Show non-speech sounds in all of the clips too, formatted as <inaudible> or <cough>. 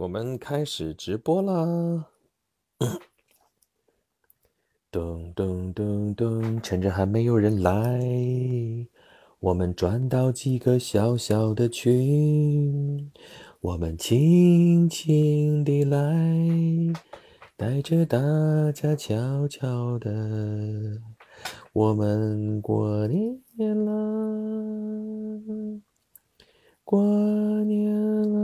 我们开始直播啦！噔噔噔噔，趁着还没有人来，我们转到几个小小的群，我们轻轻地来，带着大家悄悄的，我们过年了。过年了，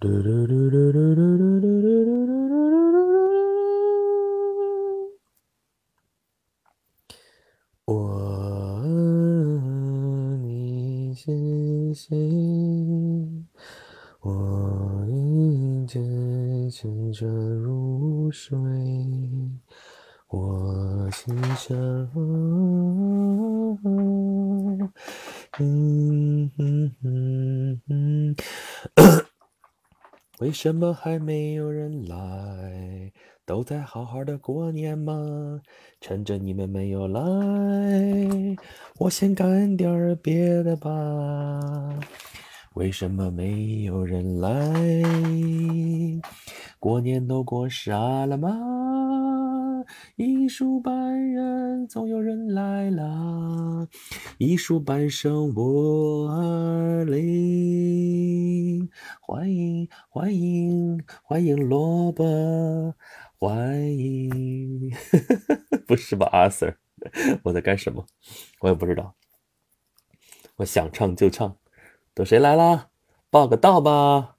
嘟嘟嘟嘟嘟嘟嘟嘟嘟嘟嘟嘟我你是谁？我一直沉着入睡，我心上。<coughs> 为什么还没有人来？都在好好的过年吗？趁着你们没有来，我先干点别的吧。为什么没有人来？过年都过傻了吗？一书半人，总有人来啦！一书半生我二零，欢迎欢迎欢迎萝卜，欢迎，<laughs> 不是吧，阿 Sir？我在干什么？我也不知道。我想唱就唱，等谁来啦？报个到吧！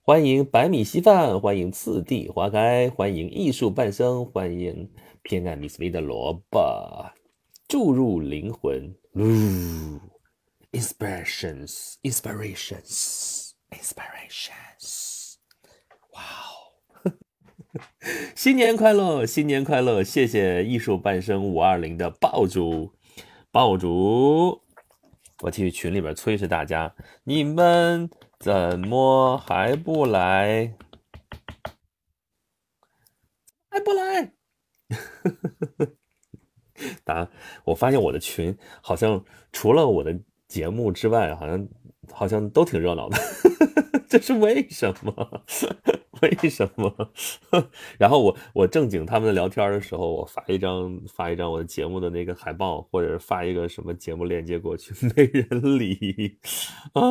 欢迎白米稀饭，欢迎次第花开，欢迎艺术半生，欢迎。偏爱 Miss V 的萝卜，注入灵魂。呜，inspirations，inspirations，inspirations。哇哦！新年快乐，新年快乐！谢谢艺术半生五二零的爆竹，爆竹。我去群里边催着大家，你们怎么还不来？还不来？呵呵呵，当然，我发现我的群好像除了我的节目之外，好像好像都挺热闹的，<laughs> 这是为什么？<laughs> 为什么？<laughs> 然后我我正经他们聊天的时候，我发一张发一张我的节目的那个海报，或者发一个什么节目链接过去，没人理啊？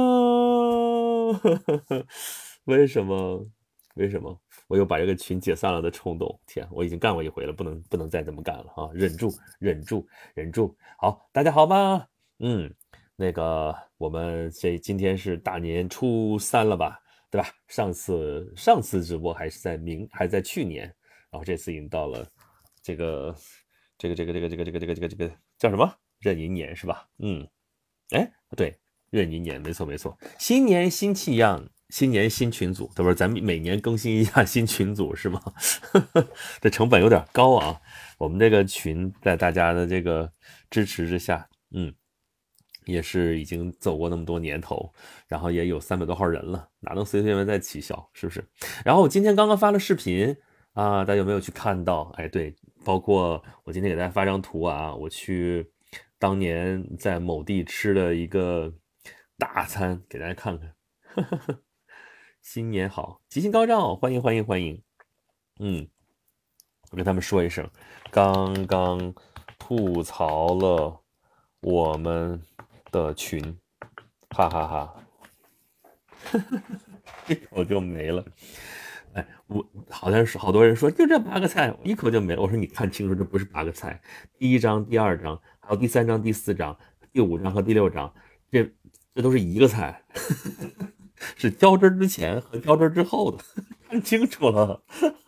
为什么？为什么？我又把这个群解散了的冲动，天，我已经干过一回了，不能不能再这么干了啊！忍住，忍住，忍住。好，大家好吗？嗯，那个我们这今天是大年初三了吧，对吧？上次上次直播还是在明还在去年，然后这次已经到了这个这个这个这个这个这个这个这个这个叫什么壬寅年是吧？嗯，哎，对，壬寅年，没错没错，新年新气象。新年新群组，对不是？咱们每年更新一下新群组是吗？<laughs> 这成本有点高啊。我们这个群在大家的这个支持之下，嗯，也是已经走过那么多年头，然后也有三百多号人了，哪能随随便便再起效？是不是？然后我今天刚刚发了视频啊，大家有没有去看到？哎，对，包括我今天给大家发张图啊，我去当年在某地吃的一个大餐，给大家看看。新年好，吉星高照，欢迎欢迎欢迎。嗯，我跟他们说一声，刚刚吐槽了我们的群，哈哈哈，一口 <laughs> 就没了。哎，我好像是好多人说就这八个菜，一口就没了。我说你看清楚，这不是八个菜，第一章、第二章，还有第三章、第四章、第五章和第六章，这这都是一个菜。<laughs> 是浇汁之前和浇汁之后的，<laughs> 看清楚了，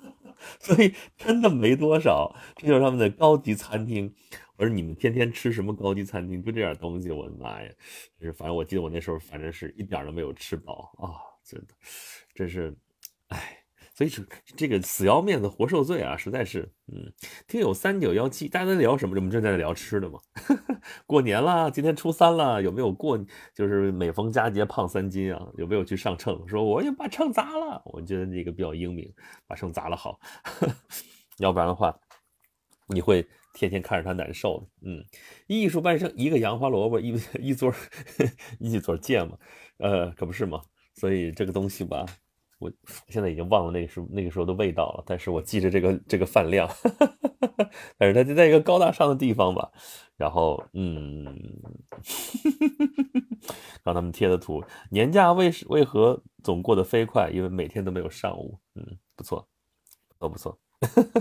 <laughs> 所以真的没多少。这就是他们的高级餐厅。我说你们天天吃什么高级餐厅？就这点东西，我的妈呀！就是反正我记得我那时候反正是一点都没有吃饱啊，真的，真是，所以说这个死要面子活受罪啊，实在是，嗯，听友三九幺七，大家在聊什么？我们正在聊吃的嘛。<laughs> 过年了，今天初三了，有没有过？就是每逢佳节胖三斤啊？有没有去上秤？说我也把秤砸了。我觉得这个比较英明，把秤砸了好，<laughs> 要不然的话，你会天天看着他难受。嗯，艺术半生，一个洋花萝卜，一 <laughs> 一撮一撮芥末，呃，可不是嘛？所以这个东西吧，我现在已经忘了那个时那个时候的味道了，但是我记着这个这个饭量，<laughs> 但是它就在一个高大上的地方吧。然后，嗯，<laughs> 让他们贴的图，年假为为何总过得飞快？因为每天都没有上午。嗯，不错，都不错。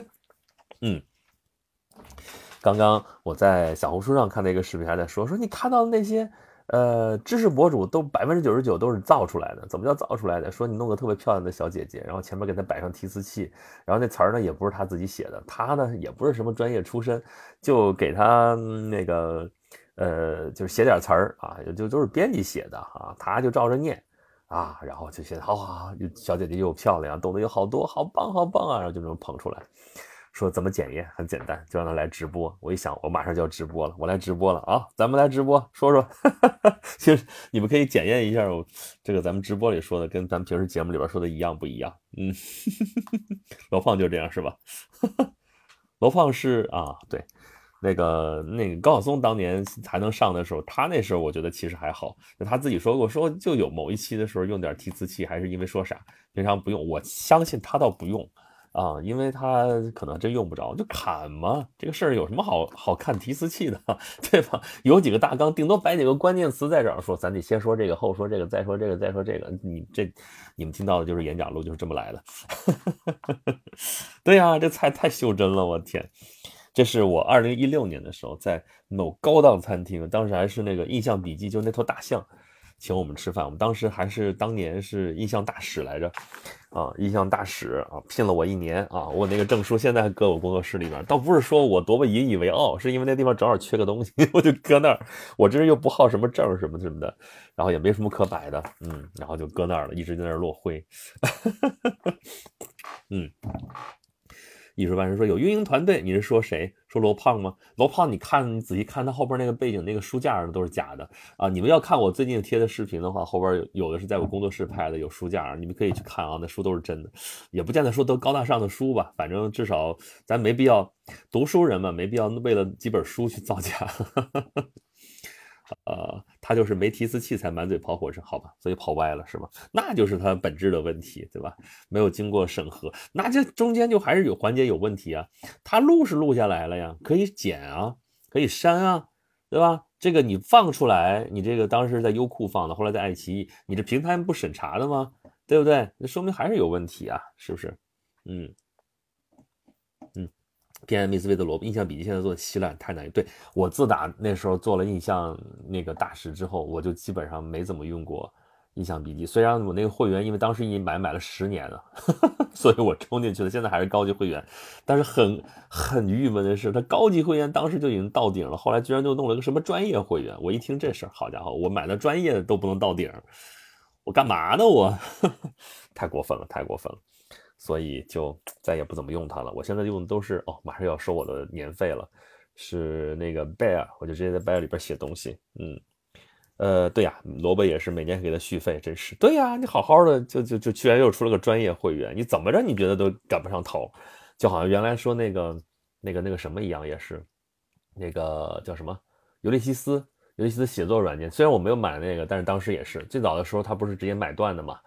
<laughs> 嗯，刚刚我在小红书上看到一个视频，还在说说你看到的那些。呃，知识博主都百分之九十九都是造出来的。怎么叫造出来的？说你弄个特别漂亮的小姐姐，然后前面给她摆上提词器，然后那词儿呢也不是她自己写的，她呢也不是什么专业出身，就给她那个呃，就是写点词儿啊，就都是编辑写的啊，她就照着念啊，然后就写好好，小姐姐又漂亮，懂得有好多，好棒好棒啊，然后就这么捧出来。说怎么检验很简单，就让他来直播。我一想，我马上就要直播了，我来直播了啊！咱们来直播，说说，<laughs> 其实你们可以检验一下，我这个咱们直播里说的跟咱们平时节目里边说的一样不一样？嗯，<laughs> 罗胖就这样是吧？<laughs> 罗胖是啊，对，那个那个高晓松当年才能上的时候，他那时候我觉得其实还好，他自己说过，说就有某一期的时候用点提词器，还是因为说啥，平常不用。我相信他倒不用。啊，因为他可能真用不着，就砍嘛。这个事儿有什么好好看提词器的，<laughs> 对吧？有几个大纲，顶多摆几个关键词在这儿说，咱得先说这个，后说这个，再说这个，再说这个。你这你们听到的就是演讲录，就是这么来的。<laughs> 对呀，这菜太袖珍了，我天！这是我二零一六年的时候在某高档餐厅，当时还是那个印象笔记，就那头大象。请我们吃饭，我们当时还是当年是印象大使来着，啊，印象大使啊，聘了我一年啊，我那个证书现在还搁我工作室里面，倒不是说我多么引以为傲，是因为那地方正好缺个东西，<laughs> 我就搁那儿。我这人又不好什么证什么什么的，然后也没什么可摆的，嗯，然后就搁那儿了，一直在那儿落灰，<laughs> 嗯。艺术班人说有运营团队，你是说谁？说罗胖吗？罗胖，你看，你仔细看他后边那个背景，那个书架上都是假的啊！你们要看我最近贴的视频的话，后边有有的是在我工作室拍的，有书架，你们可以去看啊，那书都是真的，也不见得说都高大上的书吧，反正至少咱没必要，读书人嘛，没必要为了几本书去造假。呃，<laughs> 他就是没提词器才满嘴跑火车，好吧，所以跑歪了是吧？那就是他本质的问题，对吧？没有经过审核，那这中间就还是有环节有问题啊。他录是录下来了呀，可以剪啊，可以删啊，对吧？这个你放出来，你这个当时在优酷放的，后来在爱奇艺，你这平台不审查的吗？对不对？那说明还是有问题啊，是不是？嗯。PMSV 的萝卜印象笔记现在做的稀烂，太难。对我自打那时候做了印象那个大使之后，我就基本上没怎么用过印象笔记。虽然我那个会员，因为当时一买买了十年了，<laughs> 所以我充进去了，现在还是高级会员。但是很很郁闷的是，他高级会员当时就已经到顶了，后来居然就弄了个什么专业会员。我一听这事儿，好家伙，我买的专业的都不能到顶，我干嘛呢？我 <laughs> 太过分了，太过分了。所以就 <tsk> 再也不怎么用它了。我现在用的都是哦，马上要收我的年费了，是那个 Bear，我就直接在 Bear 里边写东西。嗯，呃，对呀，萝卜也是每年给他续费，真是。对呀，你好好的就就就居然又出了个专业会员，你怎么着？你觉得都赶不上头？就好像原来说那个那个那个什么一样，也是那个叫什么尤利西斯，尤利西斯写作软件。虽然我没有买那个，但是当时也是最早的时候，他不是直接买断的嘛。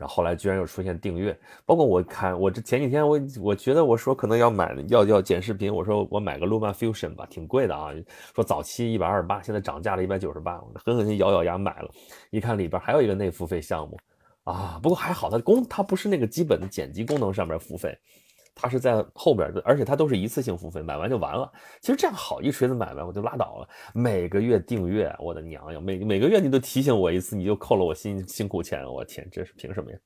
然后后来居然又出现订阅，包括我看我这前几天我我觉得我说可能要买要要剪视频，我说我买个 Luma Fusion 吧，挺贵的啊。说早期一百二十八，现在涨价了一百九十八，狠狠心咬咬牙买了。一看里边还有一个内付费项目啊，不过还好它功它不是那个基本的剪辑功能上面付费。它是在后边的，而且它都是一次性付费，买完就完了。其实这样好，一锤子买卖我就拉倒了。每个月订阅，我的娘呀，每每个月你都提醒我一次，你就扣了我辛辛苦钱，我天，这是凭什么呀？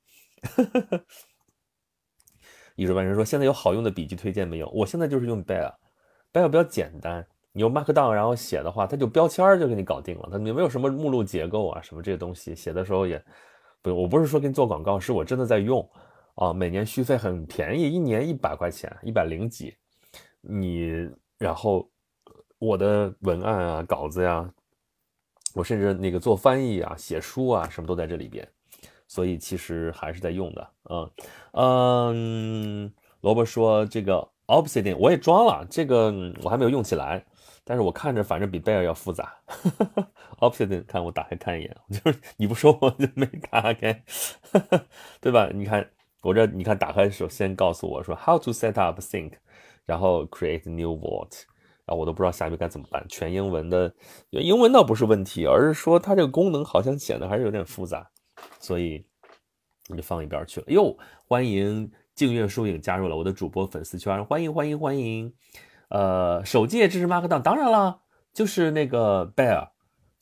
艺术万人说，现在有好用的笔记推荐没有？我现在就是用 Bear，Bear 比较简单，你用 Markdown 然后写的话，它就标签就给你搞定了，它也没有什么目录结构啊什么这些东西，写的时候也不用。我不是说给你做广告，是我真的在用。啊，每年续费很便宜，一年一百块钱，一百零几。你然后我的文案啊、稿子呀，我甚至那个做翻译啊、写书啊，什么都在这里边。所以其实还是在用的。嗯嗯，萝卜说这个 Obsidian 我也装了，这个我还没有用起来。但是我看着反正比贝尔要复杂。<laughs> Option 看我打开看一眼，就是你不说我就没打开，<laughs> 对吧？你看我这，你看打开的时候先告诉我说 How to set up sync，然后 create new vault，然后我都不知道下面该怎么办。全英文的，英文倒不是问题，而是说它这个功能好像显得还是有点复杂，所以我就放一边去了。哟，欢迎静月疏影加入了我的主播粉丝圈，欢迎欢迎欢迎。呃，手机也支持 Markdown，当然了，就是那个 bear，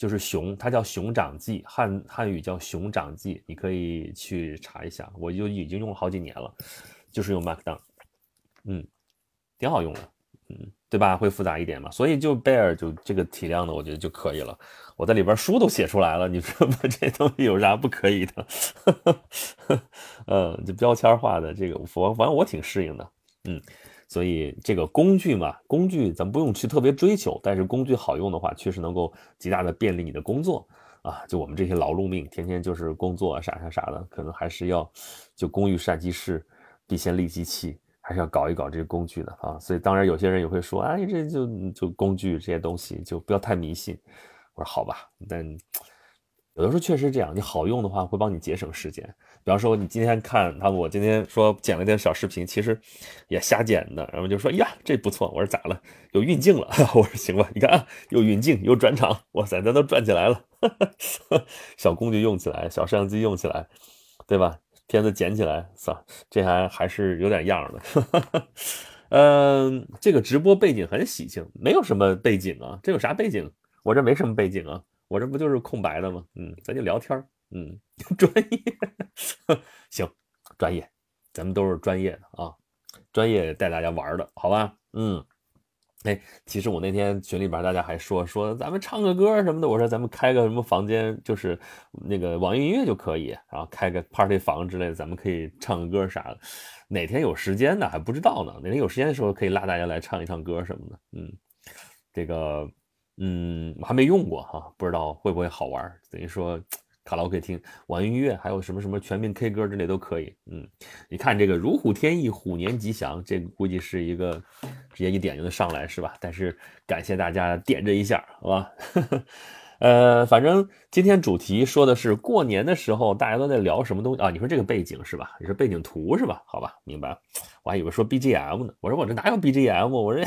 就是熊，它叫熊掌记，汉汉语叫熊掌记，你可以去查一下，我就已经用了好几年了，就是用 Markdown，嗯，挺好用的，嗯，对吧？会复杂一点嘛，所以就 bear 就这个体量的，我觉得就可以了。我在里边书都写出来了，你说这东西有啥不可以的？<laughs> 嗯，就标签化的这个，我反正我挺适应的，嗯。所以这个工具嘛，工具咱不用去特别追求，但是工具好用的话，确实能够极大的便利你的工作啊。就我们这些劳碌命，天天就是工作啊，啥啥啥的，可能还是要就工欲善其事，必先利其器，还是要搞一搞这些工具的啊。所以当然有些人也会说，哎，这就就工具这些东西就不要太迷信。我说好吧，但有的时候确实这样，你好用的话会帮你节省时间。比方说，你今天看他，我今天说剪了点小视频，其实也瞎剪的，然后就说呀，这不错。我说咋了？有运镜了。<laughs> 我说行吧，你看啊，有运镜，有转场，哇塞，咱都转起来了。<laughs> 小工具用起来，小摄像机用起来，对吧？片子剪起来，算这还还是有点样的。<laughs> 嗯，这个直播背景很喜庆，没有什么背景啊，这有啥背景？我这没什么背景啊，我这不就是空白的吗？嗯，咱就聊天嗯，<laughs> 专业，<laughs> 行，专业，咱们都是专业的啊，专业带大家玩的，好吧？嗯，哎，其实我那天群里边大家还说说咱们唱个歌什么的，我说咱们开个什么房间，就是那个网易音乐就可以，然后开个 party 房之类的，咱们可以唱个歌啥的。哪天有时间呢？还不知道呢。哪天有时间的时候可以拉大家来唱一唱歌什么的。嗯，这个，嗯，我还没用过哈，不知道会不会好玩。等于说。卡拉 OK 听网易音乐，还有什么什么全民 K 歌之类都可以。嗯，你看这个如虎添翼，虎年吉祥，这个估计是一个直接一点就能上来，是吧？但是感谢大家点这一下，好吧？<laughs> 呃，反正今天主题说的是过年的时候大家都在聊什么东西啊？你说这个背景是吧？你说背景图是吧？好吧，明白。我还以为说 BGM 呢，我说我这哪有 BGM？我这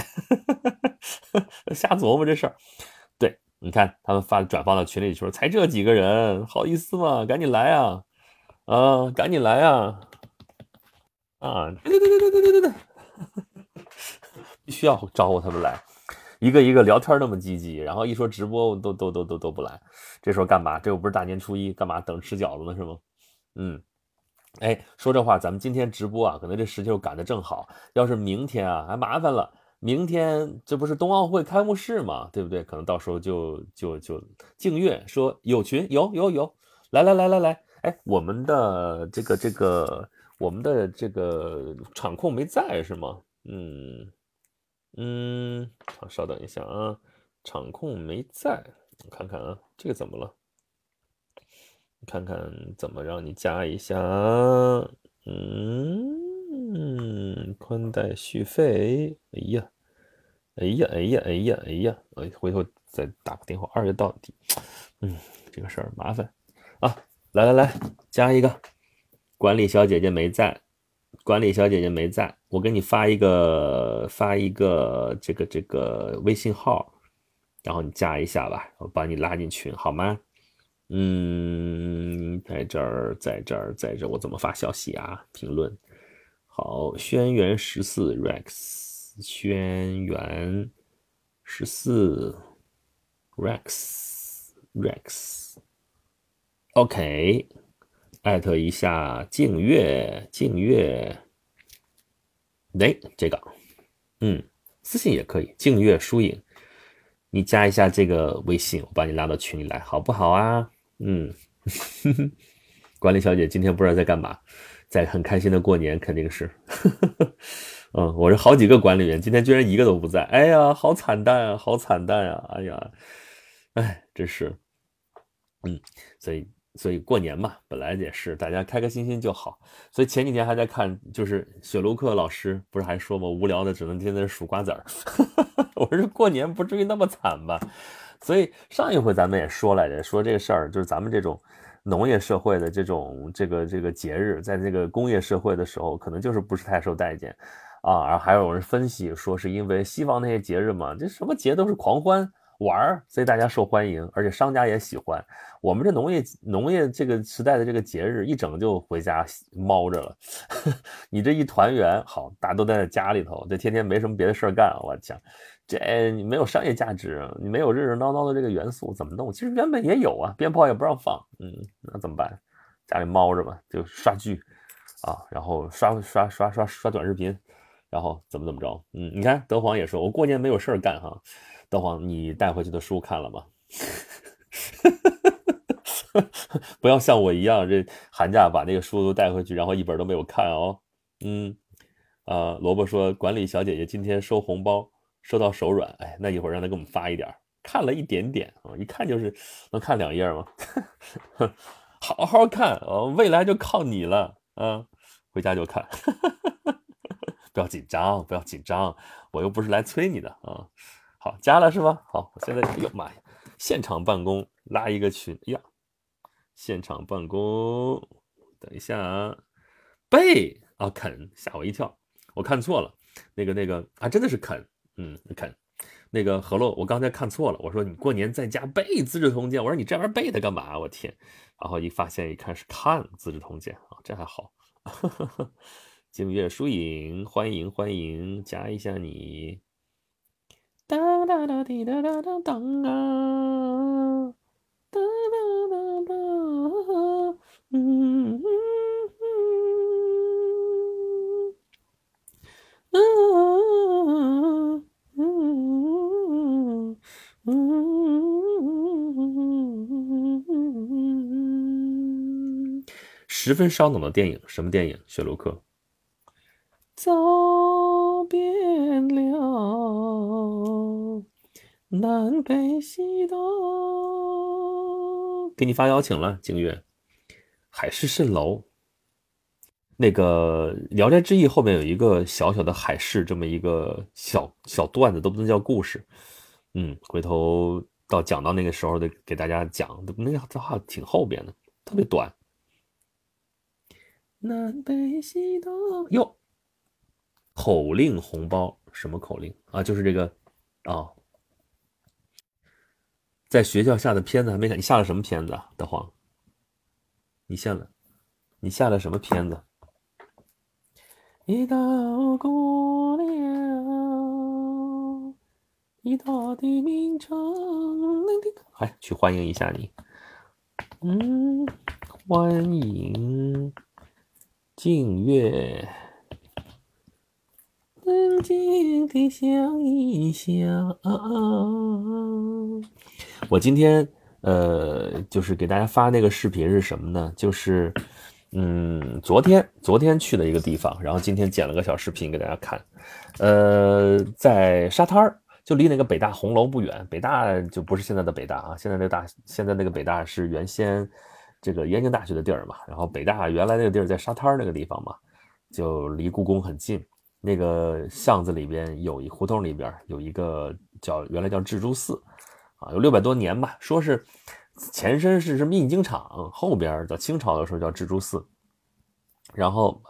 <laughs> 瞎琢磨这事儿。你看他们发转发到群里说，才这几个人，好意思吗？赶紧来啊！啊，赶紧来啊！啊，对对对对对对对，<laughs> 必须要招呼他们来，一个一个聊天那么积极，然后一说直播都都都都都不来，这时候干嘛？这又不是大年初一，干嘛等吃饺子呢？是吗？嗯，哎，说这话，咱们今天直播啊，可能这时间赶得正好，要是明天啊，还麻烦了。明天这不是冬奥会开幕式嘛，对不对？可能到时候就就就静月说有群有有有，来来来来来，哎，我们的这个这个我们的这个场控没在是吗？嗯嗯，好，稍等一下啊，场控没在，我看看啊，这个怎么了？看看怎么让你加一下？嗯。嗯，宽带续费，哎呀，哎呀，哎呀，哎呀，哎呀，我，回头再打个电话，二月到底，嗯，这个事儿麻烦啊，来来来，加一个，管理小姐姐没在，管理小姐姐没在，我给你发一个发一个这个这个微信号，然后你加一下吧，我把你拉进群好吗？嗯，在这儿，在这儿，在这，我怎么发消息啊？评论。好，轩辕十四 Rex，轩辕十四 Rex Rex，OK，艾特一下静月静月，哎，这个，嗯，私信也可以，静月疏影，你加一下这个微信，我把你拉到群里来，好不好啊？嗯，<laughs> 管理小姐今天不知道在干嘛。在很开心的过年，肯定是，呵呵嗯，我这好几个管理员，今天居然一个都不在，哎呀，好惨淡啊，好惨淡啊，哎呀，哎，真是，嗯，所以所以过年嘛，本来也是大家开开心心就好。所以前几天还在看，就是雪卢克老师不是还说吗？无聊的只能天天数瓜子儿。<laughs> 我说过年不至于那么惨吧？所以上一回咱们也说来着，说这个事儿就是咱们这种农业社会的这种这个这个节日，在这个工业社会的时候，可能就是不是太受待见啊。还有人分析说，是因为西方那些节日嘛，这什么节都是狂欢。玩儿，所以大家受欢迎，而且商家也喜欢。我们这农业农业这个时代的这个节日，一整就回家猫着了。<laughs> 你这一团圆，好，大家都待在家里头，这天天没什么别的事儿干。我讲，这你没有商业价值，你没有热热闹闹的这个元素，怎么弄？其实原本也有啊，鞭炮也不让放，嗯，那怎么办？家里猫着吧，就刷剧啊，然后刷刷刷刷刷短视频，然后怎么怎么着？嗯，你看德皇也说，我过年没有事儿干哈。德皇，你带回去的书看了吗？<laughs> 不要像我一样，这寒假把那个书都带回去，然后一本都没有看哦。嗯，啊，萝卜说管理小姐姐今天收红包收到手软，哎，那一会儿让她给我们发一点，看了一点点啊，一看就是能看两页吗？<laughs> 好好看哦，未来就靠你了啊，回家就看，<laughs> 不要紧张，不要紧张，我又不是来催你的啊。好加了是吧？好，我现在哎呦妈呀，现场办公拉一个群，哎呀，现场办公，等一下啊，贝啊肯吓我一跳，我看错了，那个那个啊真的是肯，嗯肯，那个何洛我刚才看错了，我说你过年在家背《资治通鉴》，我说你这玩意儿背它干嘛？我天，然后一发现一看是看《资治通鉴》啊，这还好，<laughs> 静月疏影，欢迎欢迎，加一下你。当当当滴当当当当啊！当当当当，嗯嗯嗯嗯嗯嗯嗯十分烧脑的电影，什么电影？雪卢克。走遍了南北西东，给你发邀请了，景月。海市蜃楼，那个《聊斋志异》后面有一个小小的海市，这么一个小小段子，都不能叫故事。嗯，回头到讲到那个时候的，给大家讲。那个这话挺后边的，特别短。南北西东，哟。口令红包什么口令啊？就是这个啊，在学校下的片子还没下，你下了什么片子啊？德皇，你下了，你下了什么片子？一道过了一道的名城，来去欢迎一下你，嗯，欢迎静月。静静的想一想。我今天呃，就是给大家发那个视频是什么呢？就是嗯，昨天昨天去的一个地方，然后今天剪了个小视频给大家看。呃，在沙滩儿，就离那个北大红楼不远。北大就不是现在的北大啊，现在那大，现在那个北大是原先这个燕京大学的地儿嘛。然后北大原来那个地儿在沙滩儿那个地方嘛，就离故宫很近。那个巷子里边有一胡同里边有一个叫原来叫智珠寺，啊，有六百多年吧。说是前身是什么印经厂，后边到清朝的时候叫智珠寺。然后，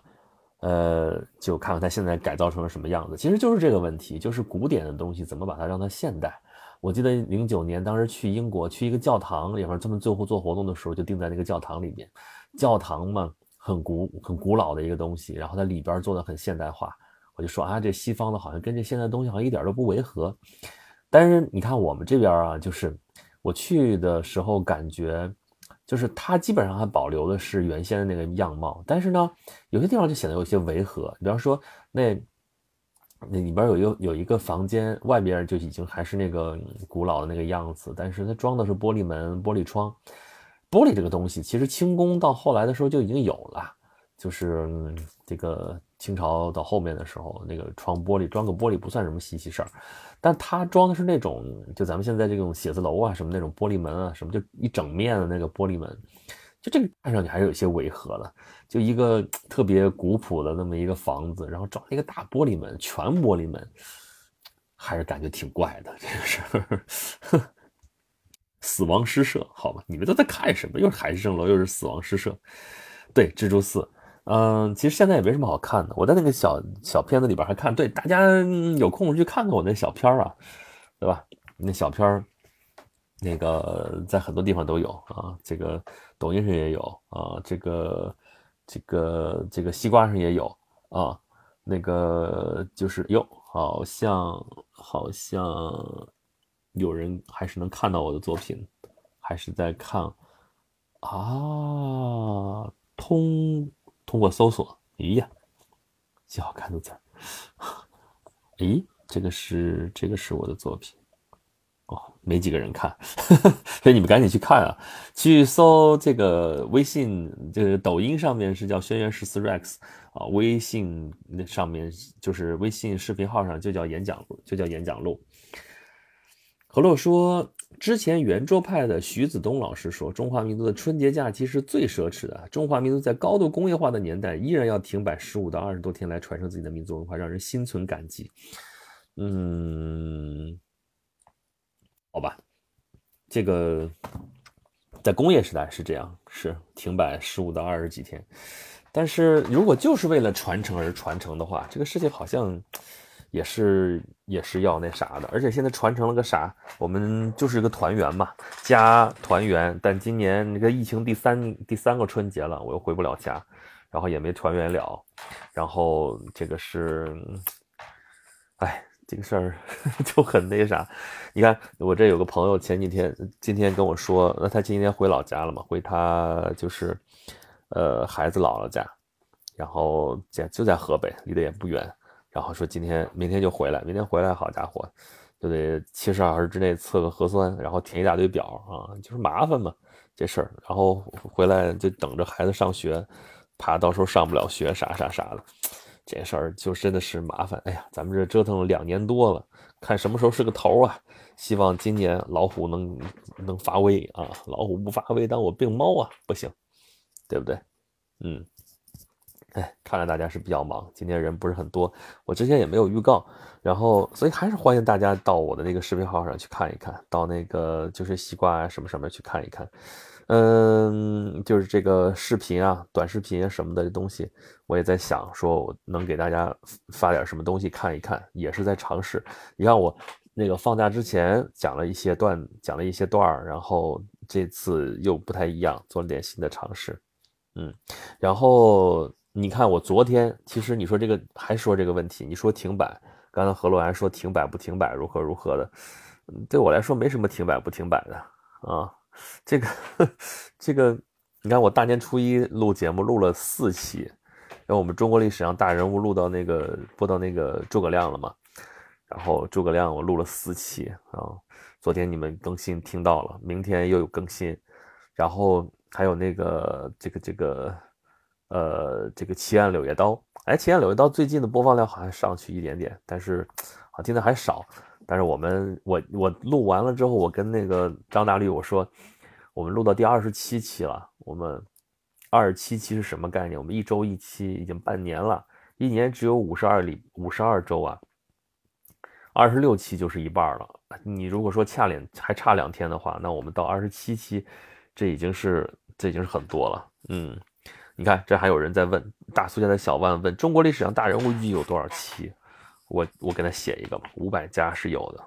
呃，就看看它现在改造成了什么样子。其实就是这个问题，就是古典的东西怎么把它让它现代。我记得零九年当时去英国，去一个教堂里边，他们最后做活动的时候就定在那个教堂里面。教堂嘛，很古很古老的一个东西，然后它里边做的很现代化。我就说啊，这西方的好像跟这现在东西好像一点都不违和，但是你看我们这边啊，就是我去的时候感觉，就是它基本上还保留的是原先的那个样貌，但是呢，有些地方就显得有些违和。比方说那那里边有一个有一个房间，外边就已经还是那个古老的那个样子，但是它装的是玻璃门、玻璃窗。玻璃这个东西，其实清宫到后来的时候就已经有了，就是这个。清朝到后面的时候，那个窗玻璃装个玻璃不算什么稀奇事儿，但它装的是那种，就咱们现在这种写字楼啊什么那种玻璃门啊，什么就一整面的那个玻璃门，就这个看上去还是有些违和的，就一个 <tsk> 特别古朴的那么一个房子，然后装了一个大玻璃门，全玻璃门，还是感觉挺怪的。这个事儿，<laughs> 死亡诗社，好吧，你们都在看什么？又是海市蜃楼，又是死亡诗社。对，蜘蛛四，嗯，其实现在也没什么好看的。我在那个小小片子里边还看，对，大家有空去看看我那小片儿啊，对吧？那小片儿。那个在很多地方都有啊，这个抖音上也有啊，这个这个这个西瓜上也有啊，那个就是哟，好像好像有人还是能看到我的作品，还是在看啊，通通过搜索，咦呀，写好看的字儿，咦，这个是这个是我的作品。哦，没几个人看，呵 <laughs> 呵所以你们赶紧去看啊！去搜这个微信，这个抖音上面是叫轩辕十四 Rex 啊，微信那上面就是微信视频号上就叫演讲录，就叫演讲录。何洛说，之前圆桌派的徐子东老师说，中华民族的春节假期是最奢侈的。中华民族在高度工业化的年代，依然要停摆十五到二十多天来传承自己的民族文化，让人心存感激。嗯。好吧，这个在工业时代是这样，是停摆十五到二十几天。但是如果就是为了传承而传承的话，这个事情好像也是也是要那啥的。而且现在传承了个啥？我们就是个团圆嘛，家团圆。但今年那个疫情第三第三个春节了，我又回不了家，然后也没团圆了。然后这个是，哎。这个事儿 <laughs> 就很那啥，你看我这有个朋友前几天今天跟我说，那他今天回老家了嘛？回他就是，呃，孩子姥姥家，然后在就在河北，离得也不远。然后说今天明天就回来，明天回来，好家伙，就得七十二小时之内测个核酸，然后填一大堆表啊，就是麻烦嘛这事儿。然后回来就等着孩子上学，怕到时候上不了学啥啥啥的。这事儿就真的是麻烦，哎呀，咱们这折腾了两年多了，看什么时候是个头啊！希望今年老虎能能发威啊！老虎不发威，当我病猫啊，不行，对不对？嗯，哎，<laughs> 看来大家是比较忙，今天人不是很多，我之前也没有预告，然后所以还是欢迎大家到我的那个视频号上去看一看，到那个就是西瓜啊什么什么去看一看。嗯，就是这个视频啊，短视频什么的东西，我也在想，说我能给大家发点什么东西看一看，也是在尝试。你看我那个放假之前讲了一些段，讲了一些段，然后这次又不太一样，做了点新的尝试。嗯，然后你看我昨天，其实你说这个还说这个问题，你说停摆，刚才何洛还说停摆不停摆，如何如何的，对我来说没什么停摆不停摆的啊。这个，这个，你看我大年初一录节目录了四期，让我们中国历史上大人物录到那个播到那个诸葛亮了嘛，然后诸葛亮我录了四期啊，昨天你们更新听到了，明天又有更新，然后还有那个这个这个，呃，这个奇案柳叶刀，哎，奇案柳叶刀最近的播放量好像上去一点点，但是好听的还少。但是我们我我录完了之后，我跟那个张大绿我说，我们录到第二十七期了。我们二十七期是什么概念？我们一周一期，已经半年了，一年只有五十二里五十二周啊，二十六期就是一半了。你如果说差两还差两天的话，那我们到二十七期，这已经是这已经是很多了。嗯，你看这还有人在问，大苏家的小万问中国历史上大人物预计有多少期？我我给他写一个吧，五百加是有的。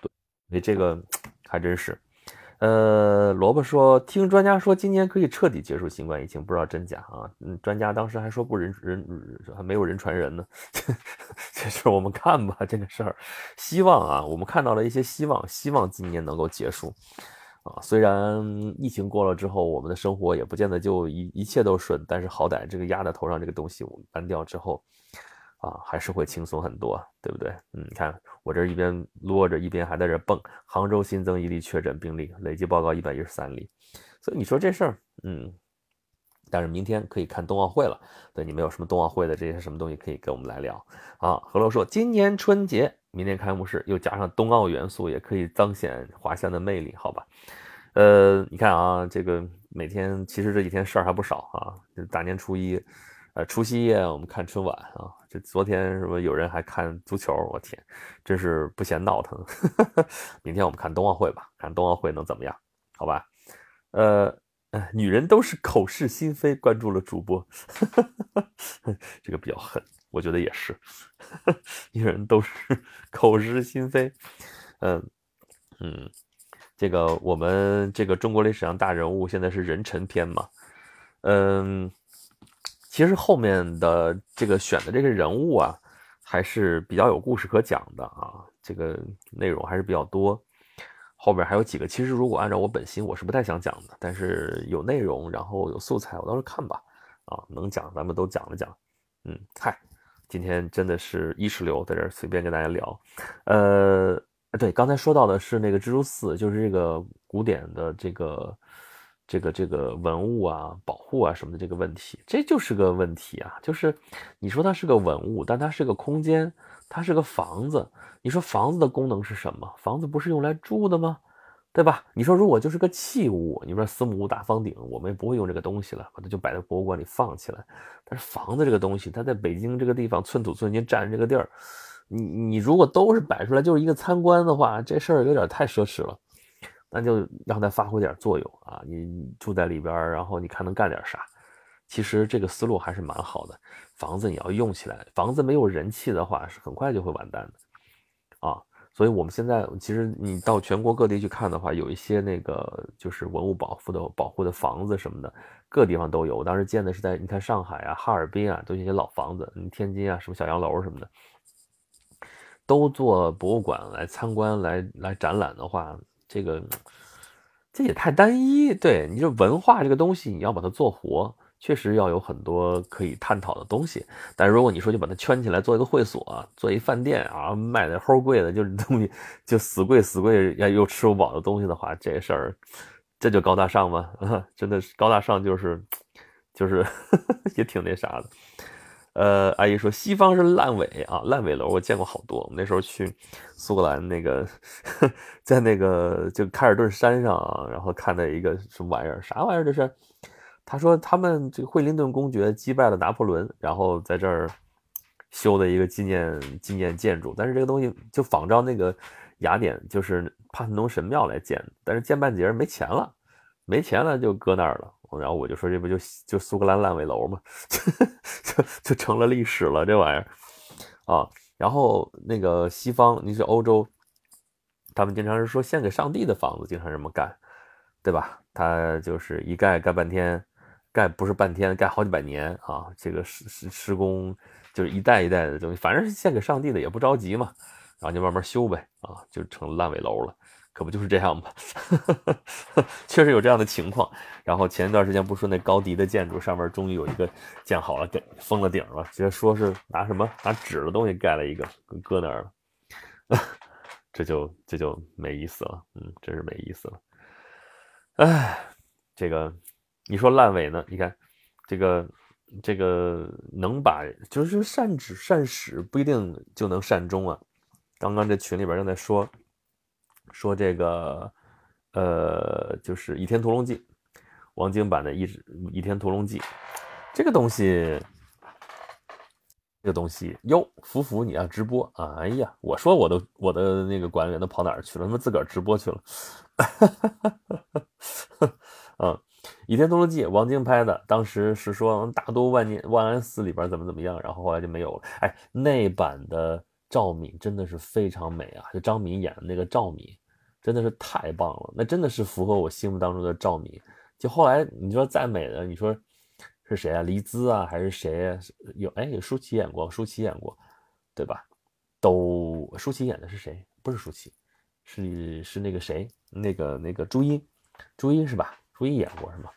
对，所以这个还真是。呃，萝卜说，听专家说今年可以彻底结束新冠疫情，不知道真假啊？嗯，专家当时还说不人人还没有人传人呢。<laughs> 这事我们看吧，这个事儿，希望啊，我们看到了一些希望，希望今年能够结束。啊，虽然疫情过了之后，我们的生活也不见得就一一切都顺，但是好歹这个压在头上这个东西我们搬掉之后。啊，还是会轻松很多，对不对？嗯，你看我这一边撸着，一边还在这蹦。杭州新增一例确诊病例，累计报告一百一十三例。所以你说这事儿，嗯，但是明天可以看冬奥会了。对你们有什么冬奥会的这些什么东西可以跟我们来聊啊？何洛说，今年春节，明天开幕式又加上冬奥元素，也可以彰显华夏的魅力，好吧？呃，你看啊，这个每天其实这几天事儿还不少啊。大年初一，呃，除夕夜我们看春晚啊。这昨天什么有人还看足球，我天，真是不嫌闹腾。<laughs> 明天我们看冬奥会吧，看冬奥会能怎么样？好吧。呃，女人都是口是心非，关注了主播，<laughs> 这个比较狠，我觉得也是。<laughs> 女人都是 <laughs> 口是心非，嗯嗯。这个我们这个中国历史上大人物现在是人臣篇嘛，嗯，其实后面的这个选的这个人物啊，还是比较有故事可讲的啊，这个内容还是比较多，后边还有几个，其实如果按照我本心，我是不太想讲的，但是有内容，然后有素材，我到时候看吧，啊，能讲咱们都讲了讲，嗯，嗨，今天真的是意识流，在这儿随便跟大家聊，呃。对，刚才说到的是那个蜘蛛寺，就是这个古典的这个这个这个文物啊、保护啊什么的这个问题，这就是个问题啊。就是你说它是个文物，但它是个空间，它是个房子。你说房子的功能是什么？房子不是用来住的吗？对吧？你说如果就是个器物，你说司母大方鼎，我们也不会用这个东西了，把它就摆在博物馆里放起来。但是房子这个东西，它在北京这个地方寸土寸金占着这个地儿。你你如果都是摆出来就是一个参观的话，这事儿有点太奢侈了，那就让它发挥点作用啊！你住在里边，然后你看能干点啥？其实这个思路还是蛮好的。房子你要用起来，房子没有人气的话，是很快就会完蛋的啊！所以我们现在其实你到全国各地去看的话，有一些那个就是文物保护的保护的房子什么的，各地方都有。我当时建的是在你看上海啊、哈尔滨啊，都一些老房子，你天津啊什么小洋楼什么的。都做博物馆来参观来来展览的话，这个这也太单一。对你这文化这个东西，你要把它做活，确实要有很多可以探讨的东西。但如果你说就把它圈起来做一个会所，做一饭店啊，卖的齁贵的，就是东西就死贵死贵，又又吃不饱的东西的话，这事儿这就高大上吗？<laughs> 真的是高大上，就是就 <laughs> 是也挺那啥的。呃，阿姨说西方是烂尾啊，烂尾楼我见过好多。我们那时候去苏格兰那个，<laughs> 在那个就凯尔顿山上，然后看到一个什么玩意儿，啥玩意儿这是？他说他们这个惠灵顿公爵击败了拿破仑，然后在这儿修的一个纪念纪念建筑。但是这个东西就仿照那个雅典，就是帕特农神庙来建，但是建半截没钱了，没钱了就搁那儿了。然后我就说，这不就就苏格兰烂尾楼吗？<laughs> 就就成了历史了，这玩意儿啊。然后那个西方，你是欧洲，他们经常是说献给上帝的房子，经常这么干，对吧？他就是一盖盖半天，盖不是半天，盖好几百年啊。这个施施施工就是一代一代的东西，反正是献给上帝的，也不着急嘛，然后就慢慢修呗啊，就成烂尾楼了。可不就是这样吗？<laughs> 确实有这样的情况。然后前一段时间不说那高迪的建筑上面终于有一个建好了，给封了顶了，直接说是拿什么拿纸的东西盖了一个，搁那儿了。<laughs> 这就这就没意思了，嗯，真是没意思了。哎，这个你说烂尾呢？你看这个这个能把就是善始善始不一定就能善终啊。刚刚这群里边正在说。说这个，呃，就是《倚天屠龙记》，王晶版的《倚倚天屠龙记》，这个东西，这个东西哟，福福你要直播啊？哎呀，我说我都我的那个管理员都跑哪儿去了？他妈自个儿直播去了。<laughs> 嗯，《倚天屠龙记》王晶拍的，当时是说大都万年万安寺里边怎么怎么样，然后后来就没有了。哎，那版的。赵敏真的是非常美啊！就张敏演的那个赵敏，真的是太棒了。那真的是符合我心目当中的赵敏。就后来你说再美的，你说是谁啊？黎姿啊，还是谁？有哎，有舒淇演过，舒淇演过，对吧？都舒淇演的是谁？不是舒淇，是是那个谁？那个那个朱茵，朱茵是吧？朱茵演过是吗？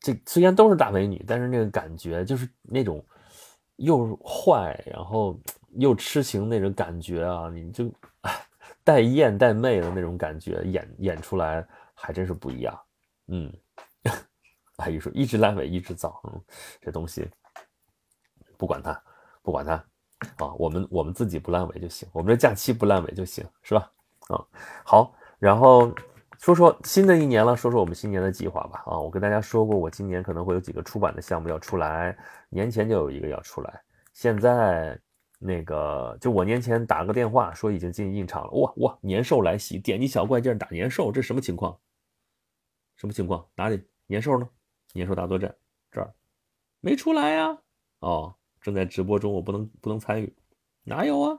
这虽然都是大美女，但是那个感觉就是那种又坏，然后。又痴情那种感觉啊，你就带艳带媚的那种感觉演演出来还真是不一样。嗯，<laughs> 阿姨说一直烂尾一直造，嗯，这东西不管它，不管它啊，我们我们自己不烂尾就行，我们这假期不烂尾就行，是吧？啊，好，然后说说新的一年了，说说我们新年的计划吧。啊，我跟大家说过，我今年可能会有几个出版的项目要出来，年前就有一个要出来。现在那个，就我年前打个电话说已经进印厂了，哇哇，年兽来袭，点击小怪键打年兽，这什么情况？什么情况？哪里年兽呢？年兽大作战这儿没出来呀？哦，正在直播中，我不能不能参与，哪有啊？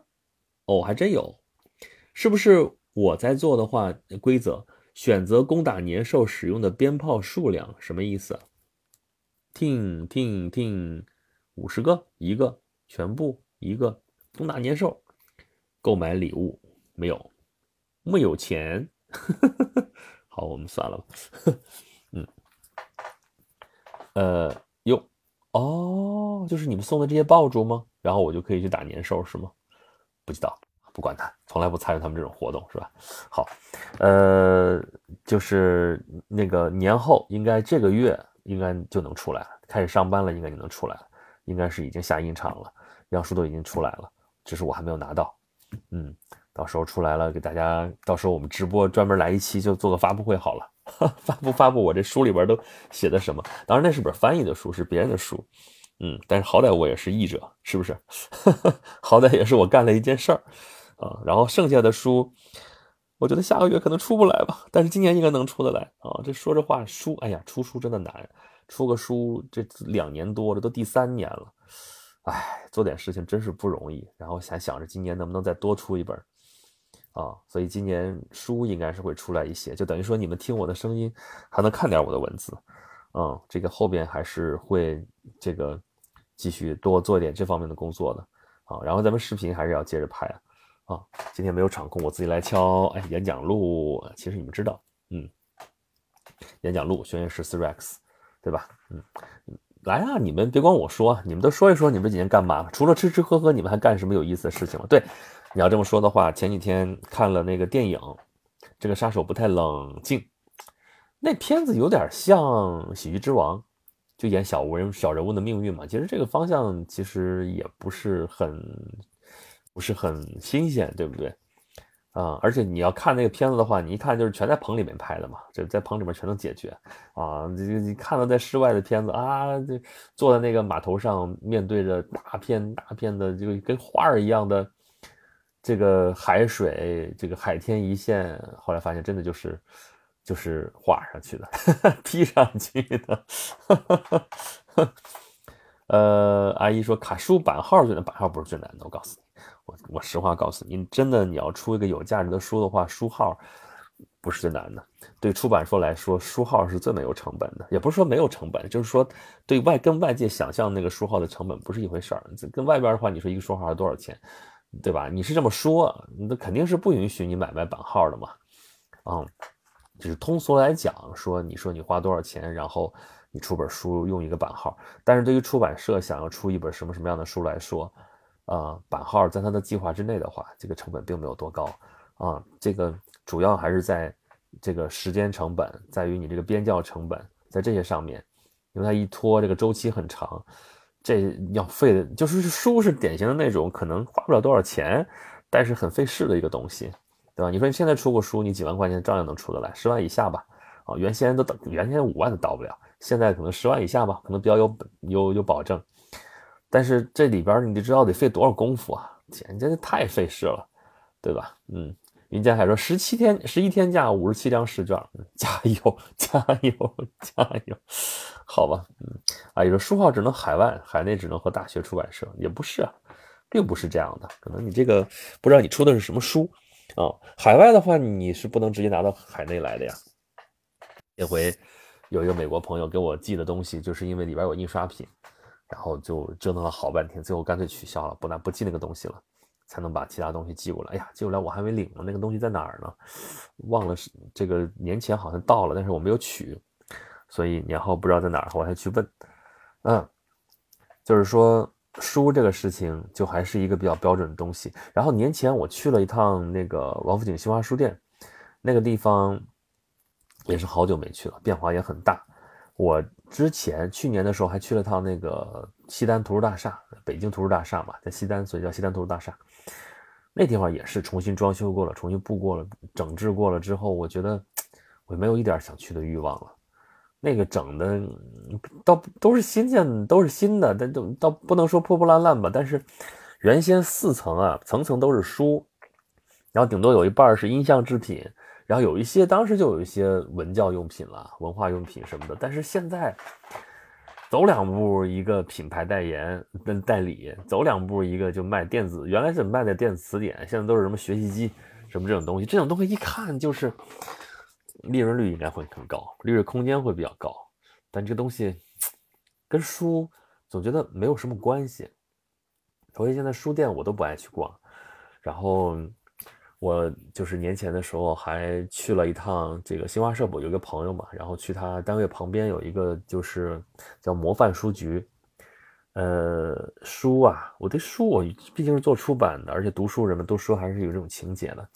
哦，还真有，是不是我在做的话？规则。选择攻打年兽使用的鞭炮数量什么意思？听听听，五十个一个，全部一个攻打年兽，购买礼物没有？没有钱？<laughs> 好，我们算了吧。嗯，呃，哟，哦，就是你们送的这些爆竹吗？然后我就可以去打年兽是吗？不知道。不管他，从来不参与他们这种活动，是吧？好，呃，就是那个年后，应该这个月应该就能出来了，开始上班了，应该就能出来了，应该是已经下印厂了，样书都已经出来了，只是我还没有拿到。嗯，到时候出来了，给大家，到时候我们直播专门来一期，就做个发布会好了，<laughs> 发布发布我这书里边都写的什么？当然那是本翻译的书，是别人的书。嗯，但是好歹我也是译者，是不是？<laughs> 好歹也是我干了一件事儿。啊，然后剩下的书，我觉得下个月可能出不来吧，但是今年应该能出得来啊。这说着话，书，哎呀，出书真的难，出个书这两年多了，都第三年了，哎，做点事情真是不容易。然后还想着今年能不能再多出一本啊，所以今年书应该是会出来一些，就等于说你们听我的声音还能看点我的文字，嗯，这个后边还是会这个继续多做一点这方面的工作的啊。然后咱们视频还是要接着拍。啊，今天没有场控，我自己来敲。哎，演讲录，其实你们知道，嗯，演讲录，轩辕十四 Rex，对吧？嗯，来啊，你们别光我说，你们都说一说，你们这几天干嘛了？除了吃吃喝喝，你们还干什么有意思的事情吗？对，你要这么说的话，前几天看了那个电影，这个杀手不太冷静，那片子有点像《喜剧之王》，就演小人小人物的命运嘛。其实这个方向其实也不是很。不是很新鲜，对不对？啊，而且你要看那个片子的话，你一看就是全在棚里面拍的嘛，就在棚里面全能解决啊。你你看到在室外的片子啊，这坐在那个码头上，面对着大片大片的，就跟花儿一样的这个海水，这个海天一线。后来发现真的就是就是画上去的，<laughs> P 上去的。<laughs> 呃，阿姨说卡书版号最难，版号不是最难的，我告诉你。我实话告诉你，真的你要出一个有价值的书的话，书号不是最难的。对出版社来说，书号是最没有成本的。也不是说没有成本，就是说对外跟外界想象那个书号的成本不是一回事儿。跟外边的话，你说一个书号要多少钱，对吧？你是这么说，那肯定是不允许你买卖版号的嘛。嗯，就是通俗来讲，说你说你花多少钱，然后你出本书用一个版号。但是对于出版社想要出一本什么什么样的书来说，啊，版号在他的计划之内的话，这个成本并没有多高啊。这个主要还是在这个时间成本，在于你这个编校成本，在这些上面，因为它一拖这个周期很长，这要费的，就是书是典型的那种可能花不了多少钱，但是很费事的一个东西，对吧？你说你现在出个书，你几万块钱照样能出得来，十万以下吧？啊，原先都原先五万都到不了，现在可能十万以下吧，可能比较有有有保证。但是这里边你就知道得费多少功夫啊！简直太费事了，对吧？嗯，云江海说十七天十一天假五十七张试卷，加油 <laughs> 加油加油！好吧，嗯，啊，有说书号只能海外，海内只能和大学出版社，也不是啊，并不是这样的。可能你这个不知道你出的是什么书啊？海外的话你是不能直接拿到海内来的呀。这回有一个美国朋友给我寄的东西，就是因为里边有印刷品。然后就折腾了好半天，最后干脆取消了，不然不寄那个东西了，才能把其他东西寄过来。哎呀，寄过来我还没领呢，那个东西在哪儿呢？忘了是这个年前好像到了，但是我没有取，所以年后不知道在哪儿，我还去问。嗯，就是说书这个事情就还是一个比较标准的东西。然后年前我去了一趟那个王府井新华书店，那个地方也是好久没去了，变化也很大。我之前去年的时候还去了趟那个西单图书大厦，北京图书大厦嘛，在西单，所以叫西单图书大厦。那地方也是重新装修过了，重新布过了，整治过了之后，我觉得我没有一点想去的欲望了。那个整的，倒都是新建，都是新的，但都倒不能说破破烂烂吧。但是原先四层啊，层层都是书，然后顶多有一半是音像制品，然后有一些当时就有一些文教用品了，文化用品什么的。但是现在走两步一个品牌代言跟代理，走两步一个就卖电子，原来是卖的电子词典，现在都是什么学习机什么这种东西，这种东西一看就是。利润率应该会很高，利润空间会比较高，但这个东西跟书总觉得没有什么关系。所以现在书店我都不爱去逛。然后我就是年前的时候还去了一趟这个新华社，部，有一个朋友嘛，然后去他单位旁边有一个就是叫模范书局。呃，书啊，我对书我毕竟是做出版的，而且读书人们都说还是有这种情节的。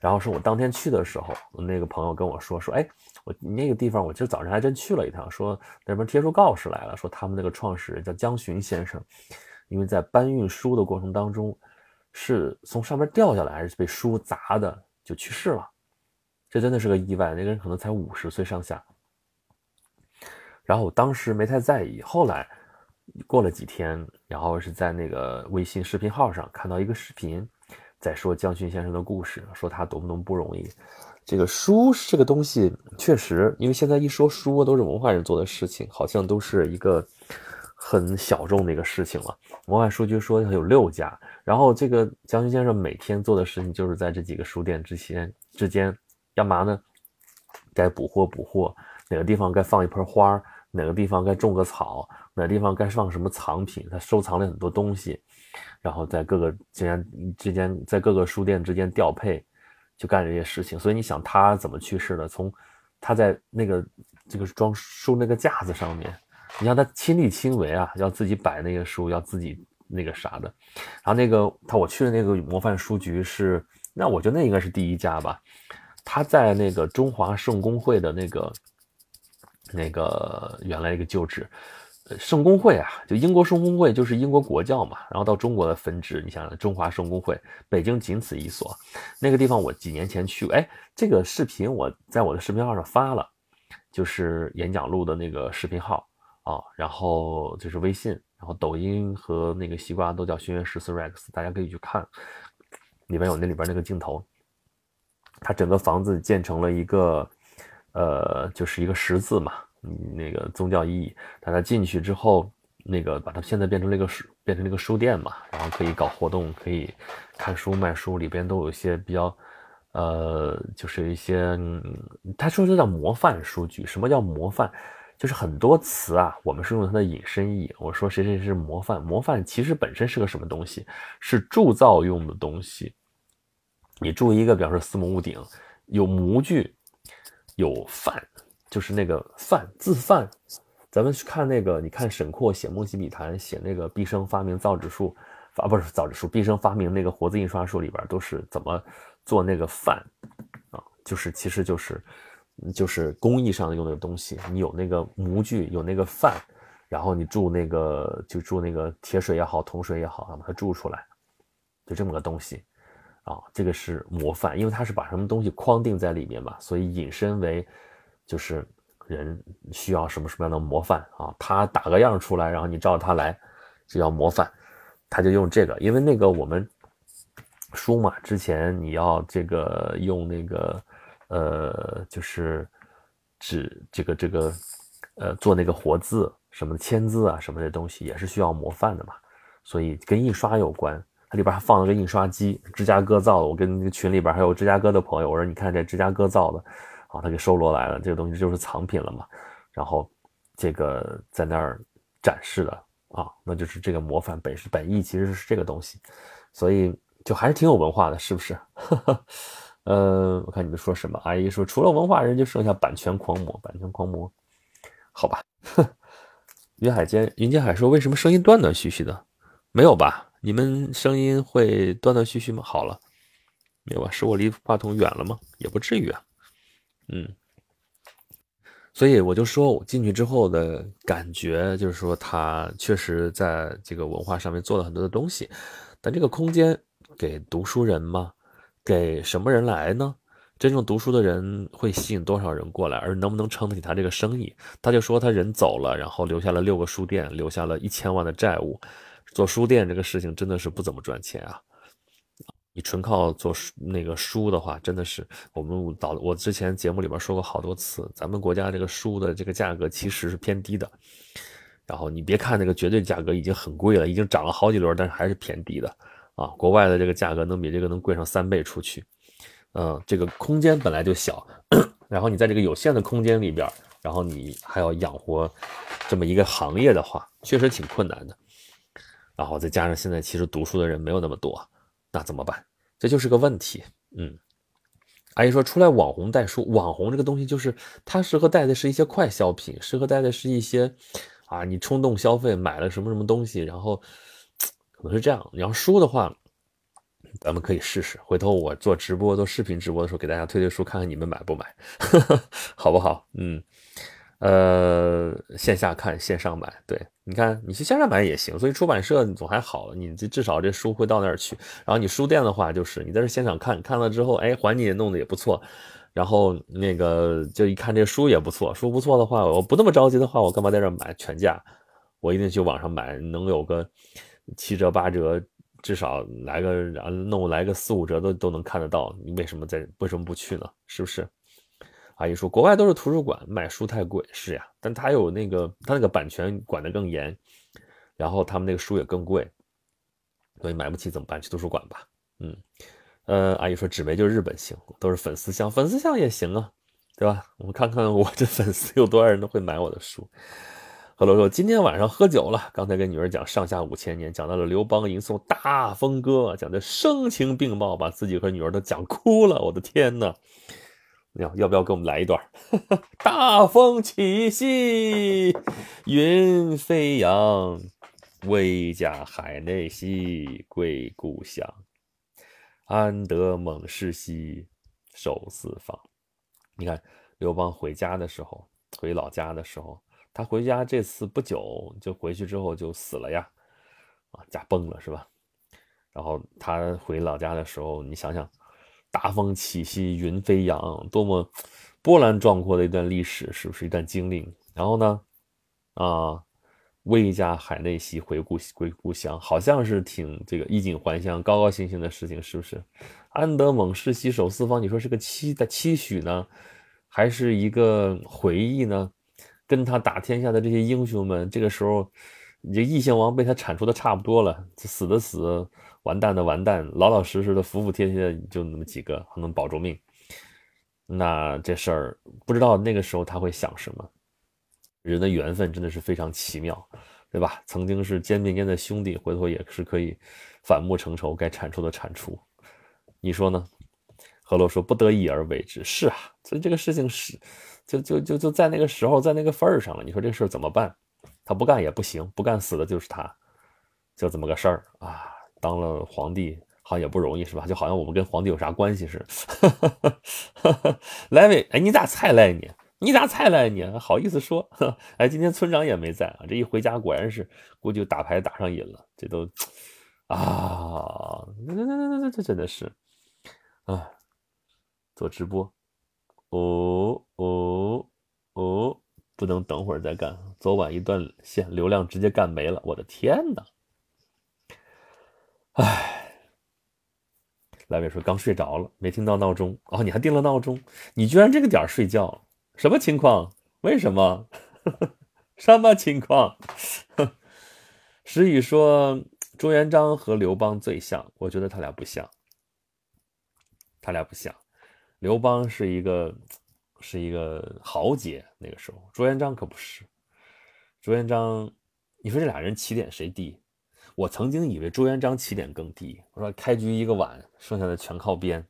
然后是我当天去的时候，那个朋友跟我说说，哎，我那个地方我今儿早上还真去了一趟，说那边贴出告示来了，说他们那个创始人叫江巡先生，因为在搬运书的过程当中，是从上面掉下来还是被书砸的，就去世了，这真的是个意外，那个人可能才五十岁上下。然后我当时没太在意，后来过了几天，然后是在那个微信视频号上看到一个视频。在说江勋先生的故事，说他多么多么不容易。这个书这个东西，确实，因为现在一说书都是文化人做的事情，好像都是一个很小众的一个事情了。文化书局说有六家，然后这个将军先生每天做的事情就是在这几个书店之间之间干嘛呢？该补货补货，哪个地方该放一盆花，哪个地方该种个草，哪个地方该放什么藏品，他收藏了很多东西。然后在各个之间之间，在各个书店之间调配，就干这些事情。所以你想他怎么去世的？从他在那个这个装书那个架子上面，你让他亲力亲为啊，要自己摆那个书，要自己那个啥的。然后那个他我去的那个模范书局是，那我觉得那应该是第一家吧。他在那个中华圣公会的那个那个原来一个旧址。圣公会啊，就英国圣公会就是英国国教嘛，然后到中国的分支，你想想中华圣公会，北京仅此一所。那个地方我几年前去，哎，这个视频我在我的视频号上发了，就是演讲录的那个视频号啊，然后就是微信，然后抖音和那个西瓜都叫轩辕十四 Rex，大家可以去看，里面有那里边那个镜头，它整个房子建成了一个，呃，就是一个十字嘛。那个宗教意义，但他进去之后，那个把它现在变成了一个书，变成了一个书店嘛，然后可以搞活动，可以看书卖书，里边都有一些比较，呃，就是一些，他说这叫模范书局。什么叫模范？就是很多词啊，我们是用它的引申义。我说谁谁是模范，模范其实本身是个什么东西？是铸造用的东西。你铸一个，比方说司母屋顶，有模具，有范。就是那个范字范，咱们去看那个，你看沈括写《梦溪笔谈》，写那个毕生发明造纸术，发不是造纸术，毕生发明那个活字印刷术里边都是怎么做那个范啊？就是其实就是就是工艺上用的东西，你有那个模具，有那个范，然后你铸那个就铸那个铁水也好，铜水也好，把它铸出来，就这么个东西啊。这个是模范，因为它是把什么东西框定在里面嘛，所以引申为。就是人需要什么什么样的模范啊？他打个样出来，然后你照着他来，就叫模范。他就用这个，因为那个我们书嘛，之前你要这个用那个呃，就是纸这个这个呃做那个活字什么签字啊什么的东西，也是需要模范的嘛。所以跟印刷有关，它里边还放了个印刷机，芝加哥造的。我跟群里边还有芝加哥的朋友，我说你看这芝加哥造的。啊，他给收罗来了，这个东西就是藏品了嘛。然后，这个在那儿展示的啊，那就是这个模范本是本意，其实是这个东西，所以就还是挺有文化的，是不是？<laughs> 呃，我看你们说什么？阿姨说，除了文化人，就剩下版权狂魔。版权狂魔，好吧。<laughs> 云海间，云间海说，为什么声音断断续续的？没有吧？你们声音会断断续续吗？好了，没有吧？是我离话筒远了吗？也不至于啊。嗯，所以我就说，我进去之后的感觉就是说，他确实在这个文化上面做了很多的东西，但这个空间给读书人吗？给什么人来呢？真正读书的人会吸引多少人过来，而能不能撑得起他这个生意？他就说他人走了，然后留下了六个书店，留下了一千万的债务。做书店这个事情真的是不怎么赚钱啊！你纯靠做书那个书的话，真的是我们导我之前节目里边说过好多次，咱们国家这个书的这个价格其实是偏低的。然后你别看那个绝对价格已经很贵了，已经涨了好几轮，但是还是偏低的啊！国外的这个价格能比这个能贵上三倍出去。嗯，这个空间本来就小，<clears throat> 然后你在这个有限的空间里边，然后你还要养活这么一个行业的话，确实挺困难的。然后再加上现在其实读书的人没有那么多，那怎么办？这就是个问题。嗯，阿姨说出来网红带书，网红这个东西就是它适合带的是一些快消品，适合带的是一些啊，你冲动消费买了什么什么东西，然后可能是这样。你要书的话。咱们可以试试，回头我做直播、做视频直播的时候，给大家推推书，看看你们买不买，<laughs> 好不好？嗯，呃，线下看，线上买，对，你看，你去线上买也行。所以出版社你总还好，你这至少这书会到那儿去。然后你书店的话，就是你在这现场看看了之后，哎，环境也弄得也不错，然后那个就一看这书也不错，书不错的话，我不那么着急的话，我干嘛在这买全价？我一定去网上买，能有个七折八折。至少来个然后弄来个四五折都都能看得到，你为什么在为什么不去呢？是不是？阿姨说国外都是图书馆，买书太贵，是呀，但他有那个他那个版权管得更严，然后他们那个书也更贵，所以买不起怎么办？去图书馆吧。嗯，呃，阿姨说纸媒就是日本行，都是粉丝向，粉丝向也行啊，对吧？我们看看我这粉丝有多少人都会买我的书。何罗说：“今天晚上喝酒了，刚才跟女儿讲上下五千年，讲到了刘邦吟诵《大风歌》，讲的声情并茂，把自己和女儿都讲哭了。我的天哪！要要不要给我们来一段？<laughs> 大风起兮云飞扬，威加海内兮归故乡。安得猛士兮守四方。你看刘邦回家的时候，回老家的时候。”他回家这次不久就回去之后就死了呀，啊，驾崩了是吧？然后他回老家的时候，你想想，大风起兮云飞扬，多么波澜壮阔的一段历史，是不是一段经历？然后呢，啊，威加海内兮回故归故乡，好像是挺这个衣锦还乡、高高兴兴的事情，是不是？安得猛士兮守四方，你说是个期的期许呢，还是一个回忆呢？跟他打天下的这些英雄们，这个时候，你这异姓王被他铲除的差不多了，死的死，完蛋的完蛋，老老实实的、服服帖帖的就那么几个，还能保住命。那这事儿不知道那个时候他会想什么？人的缘分真的是非常奇妙，对吧？曾经是肩并肩的兄弟，回头也是可以反目成仇，该铲除的铲除。你说呢？何洛说：“不得已而为之。”是啊，所以这个事情是。就就就就在那个时候，在那个份儿上了。你说这事儿怎么办？他不干也不行，不干死的就是他，就这么个事儿啊。当了皇帝好像也不容易，是吧？就好像我们跟皇帝有啥关系似的。<laughs> 来伟，哎，你咋才来你？你咋才来你？好意思说？<laughs> 哎，今天村长也没在啊。这一回家果然是估计打牌打上瘾了。这都啊，这这这这这真的是啊，做直播。哦哦哦！不能等会儿再干，昨晚一断线，流量直接干没了。我的天哪！唉，来伟说刚睡着了，没听到闹钟。哦，你还定了闹钟？你居然这个点睡觉？什么情况？为什么？<laughs> 什么情况？<laughs> 石宇说朱元璋和刘邦最像，我觉得他俩不像，他俩不像。刘邦是一个，是一个豪杰。那个时候，朱元璋可不是。朱元璋，你说这俩人起点谁低？我曾经以为朱元璋起点更低。我说开局一个碗，剩下的全靠编。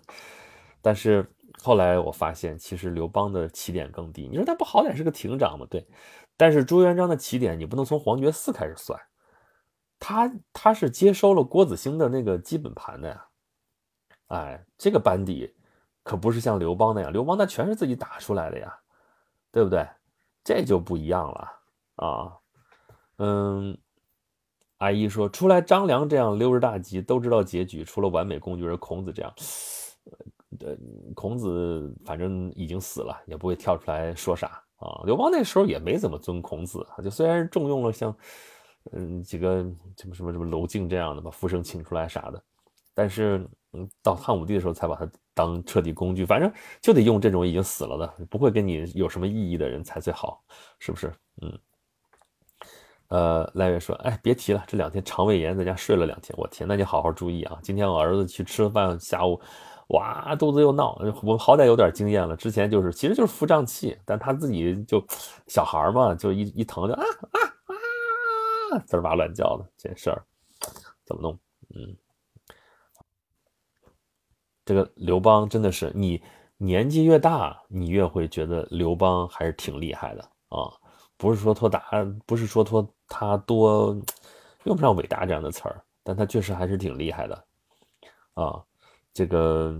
<laughs> 但是后来我发现，其实刘邦的起点更低。你说他不好歹是个亭长吗？对。但是朱元璋的起点，你不能从黄觉寺开始算。他他是接收了郭子兴的那个基本盘的呀。哎，这个班底。可不是像刘邦那样，刘邦那全是自己打出来的呀，对不对？这就不一样了啊。嗯，阿姨说出来张良这样溜之大吉，都知道结局，除了完美工具人孔子这样，呃，孔子反正已经死了，也不会跳出来说啥啊。刘邦那时候也没怎么尊孔子，就虽然重用了像，嗯，几个什么什么什么娄敬这样的，把傅生请出来啥的，但是，嗯，到汉武帝的时候才把他当彻底工具，反正就得用这种已经死了的，不会跟你有什么意义的人才最好，是不是？嗯。呃，赖月说，哎，别提了，这两天肠胃炎，在家睡了两天，我天，那你好好注意啊！今天我儿子去吃饭，下午，哇，肚子又闹，我好歹有点经验了，之前就是，其实就是腹胀气，但他自己就小孩嘛，就一一疼就啊啊啊，滋哇乱叫的，这事儿怎么弄？嗯，这个刘邦真的是，你年纪越大，你越会觉得刘邦还是挺厉害的啊。不是说托大，不是说托他多，用不上伟大这样的词儿，但他确实还是挺厉害的，啊，这个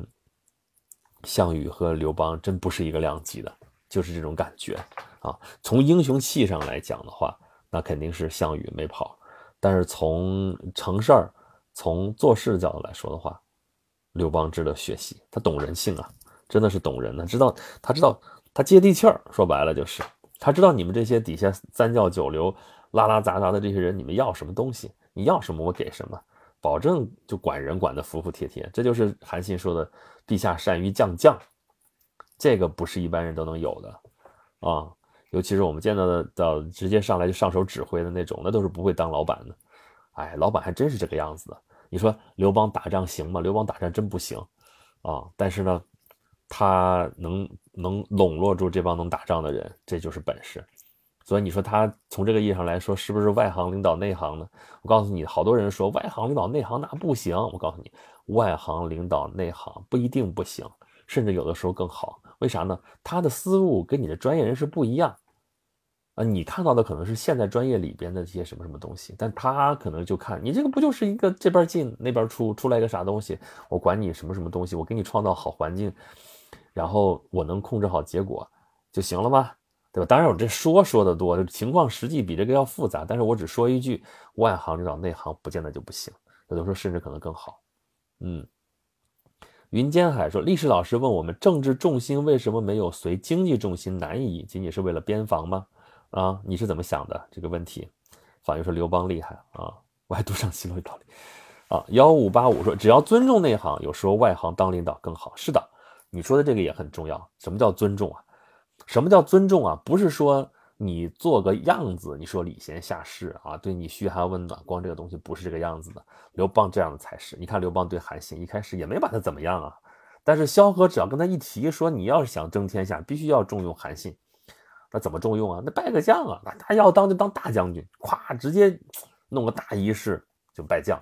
项羽和刘邦真不是一个量级的，就是这种感觉啊。从英雄气上来讲的话，那肯定是项羽没跑，但是从成事儿、从做事角度来说的话，刘邦值得学习，他懂人性啊，真的是懂人呢，知道他知道他接地气儿，说白了就是。他知道你们这些底下三教九流、拉拉杂杂的这些人，你们要什么东西？你要什么我给什么，保证就管人管得服服帖帖。这就是韩信说的“陛下善于将将”，这个不是一般人都能有的啊。尤其是我们见到的，到直接上来就上手指挥的那种，那都是不会当老板的。哎，老板还真是这个样子的。你说刘邦打仗行吗？刘邦打仗真不行啊。但是呢，他能。能笼络住这帮能打仗的人，这就是本事。所以你说他从这个意义上来说，是不是外行领导内行呢？我告诉你，好多人说外行领导内行那不行。我告诉你，外行领导内行不一定不行，甚至有的时候更好。为啥呢？他的思路跟你的专业人士不一样啊。你看到的可能是现在专业里边的这些什么什么东西，但他可能就看你这个不就是一个这边进那边出，出来一个啥东西？我管你什么什么东西，我给你创造好环境。然后我能控制好结果就行了吗？对吧？当然我这说说的多，情况实际比这个要复杂。但是我只说一句，外行领导内行不见得就不行，有的时候甚至可能更好。嗯，云间海说，历史老师问我们，政治重心为什么没有随经济重心南移？仅仅是为了边防吗？啊，你是怎么想的这个问题？反映说刘邦厉害啊，我还读上西罗道理啊。幺五八五说，只要尊重内行，有时候外行当领导更好。是的。你说的这个也很重要。什么叫尊重啊？什么叫尊重啊？不是说你做个样子，你说礼贤下士啊，对你嘘寒问暖，光这个东西不是这个样子的。刘邦这样的才是。你看刘邦对韩信一开始也没把他怎么样啊，但是萧何只要跟他一提说你要是想争天下，必须要重用韩信，那怎么重用啊？那拜个将啊，那他要当就当大将军，咵直接弄个大仪式就拜将，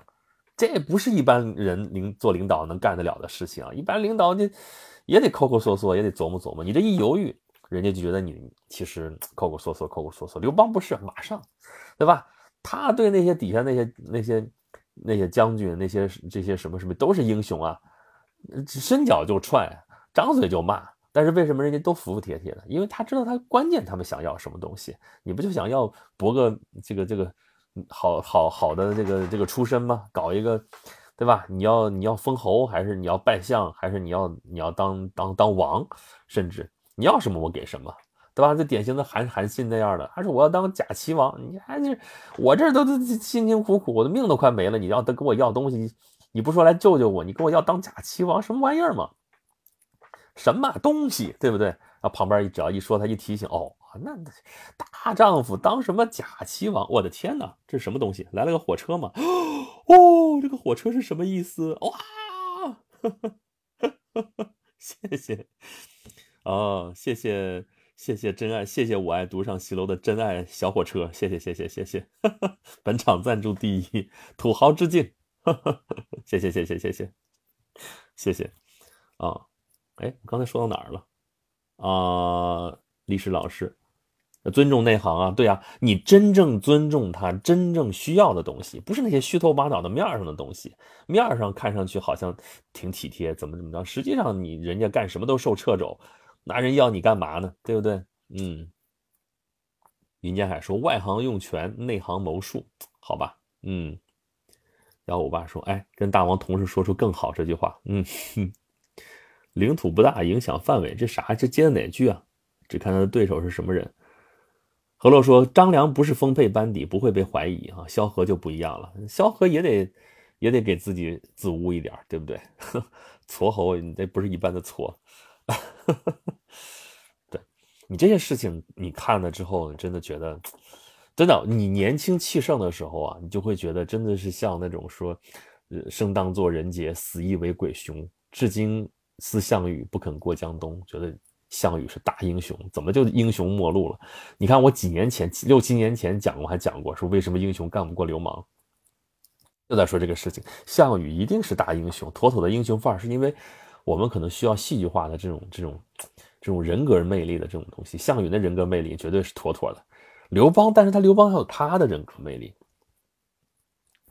这不是一般人领做领导能干得了的事情啊。一般领导你。也得抠抠缩缩，也得琢磨琢磨。你这一犹豫，人家就觉得你其实抠抠缩缩，抠抠缩缩。刘邦不是，马上，对吧？他对那些底下那些那些那些将军，那些这些什么什么都是英雄啊，伸脚就踹，张嘴就骂。但是为什么人家都服服帖帖的？因为他知道他关键他们想要什么东西。你不就想要博个这个这个好好好的这个这个出身吗？搞一个。对吧？你要你要封侯，还是你要拜相，还是你要你要当当当王，甚至你要什么我给什么，对吧？就典型的韩韩信那样的，还是我要当假齐王，你还是我这都都辛辛苦苦，我的命都快没了，你要跟我要东西，你不说来救救我，你跟我要当假齐王，什么玩意儿嘛？什么东西，对不对？啊，旁边只要一说，他一提醒，哦，那大丈夫当什么假齐王？我的天哪，这是什么东西？来了个火车吗？哦，这个火车是什么意思？哇，<laughs> 谢谢，哦，谢谢，谢谢真爱，谢谢我爱独上西楼的真爱小火车，谢谢，谢谢，谢谢，<laughs> 本场赞助第一，土豪致敬，<laughs> 谢谢，谢谢，谢谢，谢谢，啊，哎，刚才说到哪儿了？啊，历史老师。尊重内行啊，对啊，你真正尊重他真正需要的东西，不是那些虚头巴脑的面上的东西。面上看上去好像挺体贴，怎么怎么着，实际上你人家干什么都受掣肘，拿人要你干嘛呢？对不对？嗯。云间海说：“外行用权，内行谋术。”好吧，嗯。然后我爸说：“哎，跟大王同时说出更好这句话。”嗯。领土不大，影响范围，这啥？这接的哪句啊？只看他的对手是什么人。何洛说：“张良不是丰沛班底，不会被怀疑啊。萧何就不一样了，萧何也得也得给自己自污一点，对不对？<laughs> 痤猴，你这不是一般的痤。<laughs> 对你这些事情，你看了之后，真的觉得，真的，你年轻气盛的时候啊，你就会觉得真的是像那种说，生当作人杰，死亦为鬼雄。至今思项羽不肯过江东，觉得。”项羽是大英雄，怎么就英雄末路了？你看我几年前六七年前讲过，还讲过说为什么英雄干不过流氓，又在说这个事情。项羽一定是大英雄，妥妥的英雄范儿，是因为我们可能需要戏剧化的这种这种这种人格魅力的这种东西。项羽的人格魅力绝对是妥妥的。刘邦，但是他刘邦还有他的人格魅力，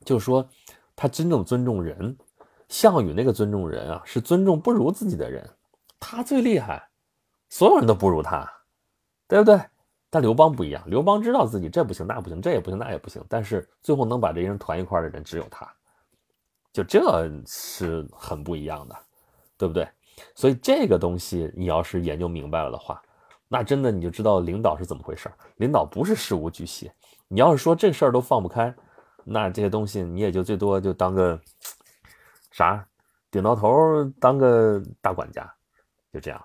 就是说他真正尊重人。项羽那个尊重人啊，是尊重不如自己的人，他最厉害。所有人都不如他，对不对？但刘邦不一样，刘邦知道自己这不行，那不行，这也不行，那也不行。但是最后能把这些人团一块的人只有他，就这是很不一样的，对不对？所以这个东西你要是研究明白了的话，那真的你就知道领导是怎么回事。领导不是事无巨细，你要是说这事儿都放不开，那这些东西你也就最多就当个啥顶到头，当个大管家，就这样。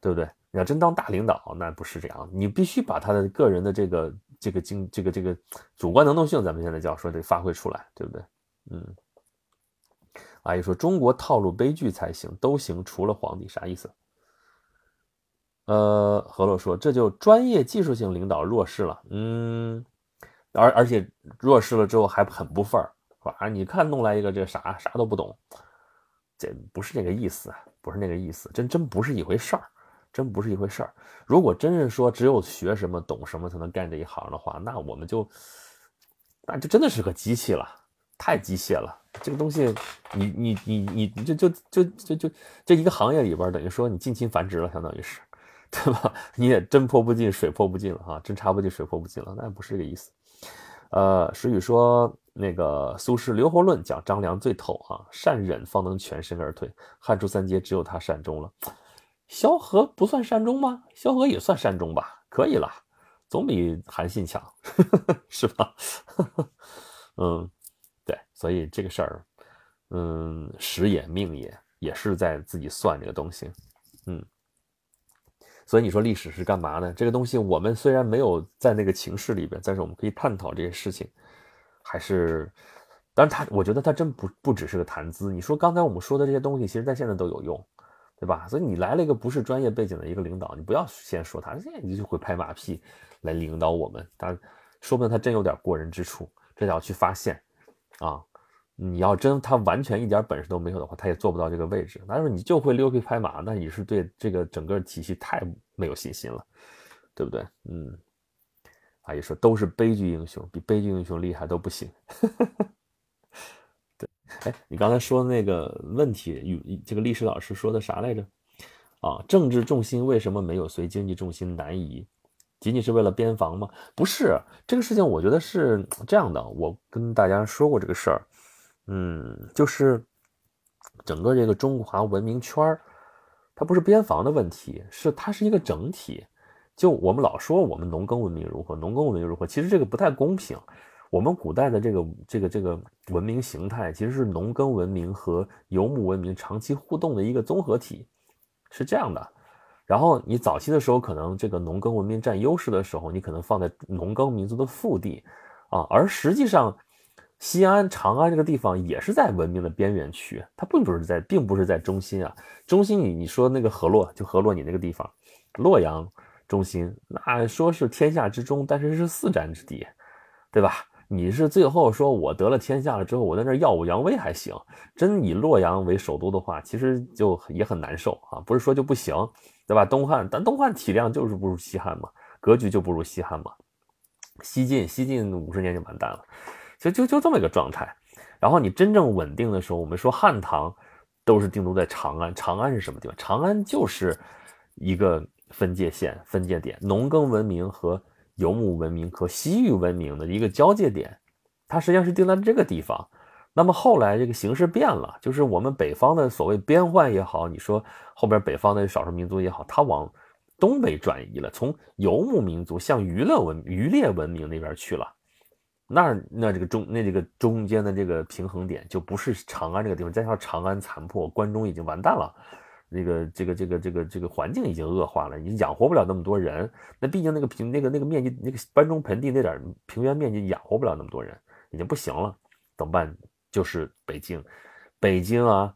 对不对？你要真当大领导，那不是这样。你必须把他的个人的这个这个经这个这个主观能动性，咱们现在叫说得发挥出来，对不对？嗯。阿姨说中国套路悲剧才行，都行，除了皇帝，啥意思？呃，何洛说这就专业技术性领导弱势了，嗯，而而且弱势了之后还很不忿儿，啊，你看弄来一个这啥啥都不懂，这不是那个意思，不是那个意思，真真不是一回事儿。真不是一回事儿。如果真是说只有学什么懂什么才能干这一行的话，那我们就那就真的是个机器了，太机械了。这个东西，你你你你就就就就就这一个行业里边，等于说你近亲繁殖了，相当于是，<laughs> 对吧？你也真泼不进，水泼不进了哈，真插不进，水泼不进了，那不是这个意思。呃，石宇说那个苏轼《留侯论》讲张良最透哈，善忍方能全身而退，汉初三杰只有他善终了。萧何不算善终吗？萧何也算善终吧，可以了，总比韩信强，<laughs> 是吧？<laughs> 嗯，对，所以这个事儿，嗯，时也命也，也是在自己算这个东西，嗯。所以你说历史是干嘛呢？这个东西我们虽然没有在那个情势里边，但是我们可以探讨这些事情，还是，当然他，我觉得他真不不只是个谈资。你说刚才我们说的这些东西，其实在现在都有用。对吧？所以你来了一个不是专业背景的一个领导，你不要先说他，现在你就会拍马屁来领导我们。他说不定他真有点过人之处，这要去发现啊！你要真他完全一点本事都没有的话，他也做不到这个位置。但是你就会溜皮拍马，那你是对这个整个体系太没有信心了，对不对？嗯，阿姨说都是悲剧英雄，比悲剧英雄厉害都不行。<laughs> 对哎，你刚才说的那个问题，与这个历史老师说的啥来着？啊，政治重心为什么没有随经济重心南移？仅仅是为了边防吗？不是，这个事情我觉得是这样的。我跟大家说过这个事儿，嗯，就是整个这个中华文明圈儿，它不是边防的问题，是它是一个整体。就我们老说我们农耕文明如何，农耕文明如何，其实这个不太公平。我们古代的这个这个这个文明形态，其实是农耕文明和游牧文明长期互动的一个综合体，是这样的。然后你早期的时候，可能这个农耕文明占优势的时候，你可能放在农耕民族的腹地啊。而实际上，西安、长安这个地方也是在文明的边缘区，它并不是在，并不是在中心啊。中心，你你说那个河洛，就河洛你那个地方，洛阳中心，那说是天下之中，但是是四战之地，对吧？你是最后说我得了天下了之后，我在那耀武扬威还行。真以洛阳为首都的话，其实就也很难受啊。不是说就不行，对吧？东汉，但东汉体量就是不如西汉嘛，格局就不如西汉嘛。西晋，西晋五十年就完蛋了，就就就这么一个状态。然后你真正稳定的时候，我们说汉唐都是定都在长安。长安是什么地方？长安就是一个分界线、分界点，农耕文明和。游牧文明和西域文明的一个交界点，它实际上是定在这个地方。那么后来这个形势变了，就是我们北方的所谓边患也好，你说后边北方的少数民族也好，它往东北转移了，从游牧民族向娱乐文渔猎文明那边去了。那那这个中那这个中间的这个平衡点就不是长安这个地方，再加上长安残破，关中已经完蛋了，那个这个这个这个这个环境已经恶化了，你养活不了那么多人。那毕竟那个平那个那个面积那个班中盆地那点平原面积养活不了那么多人，已经不行了，怎么办？就是北京，北京啊！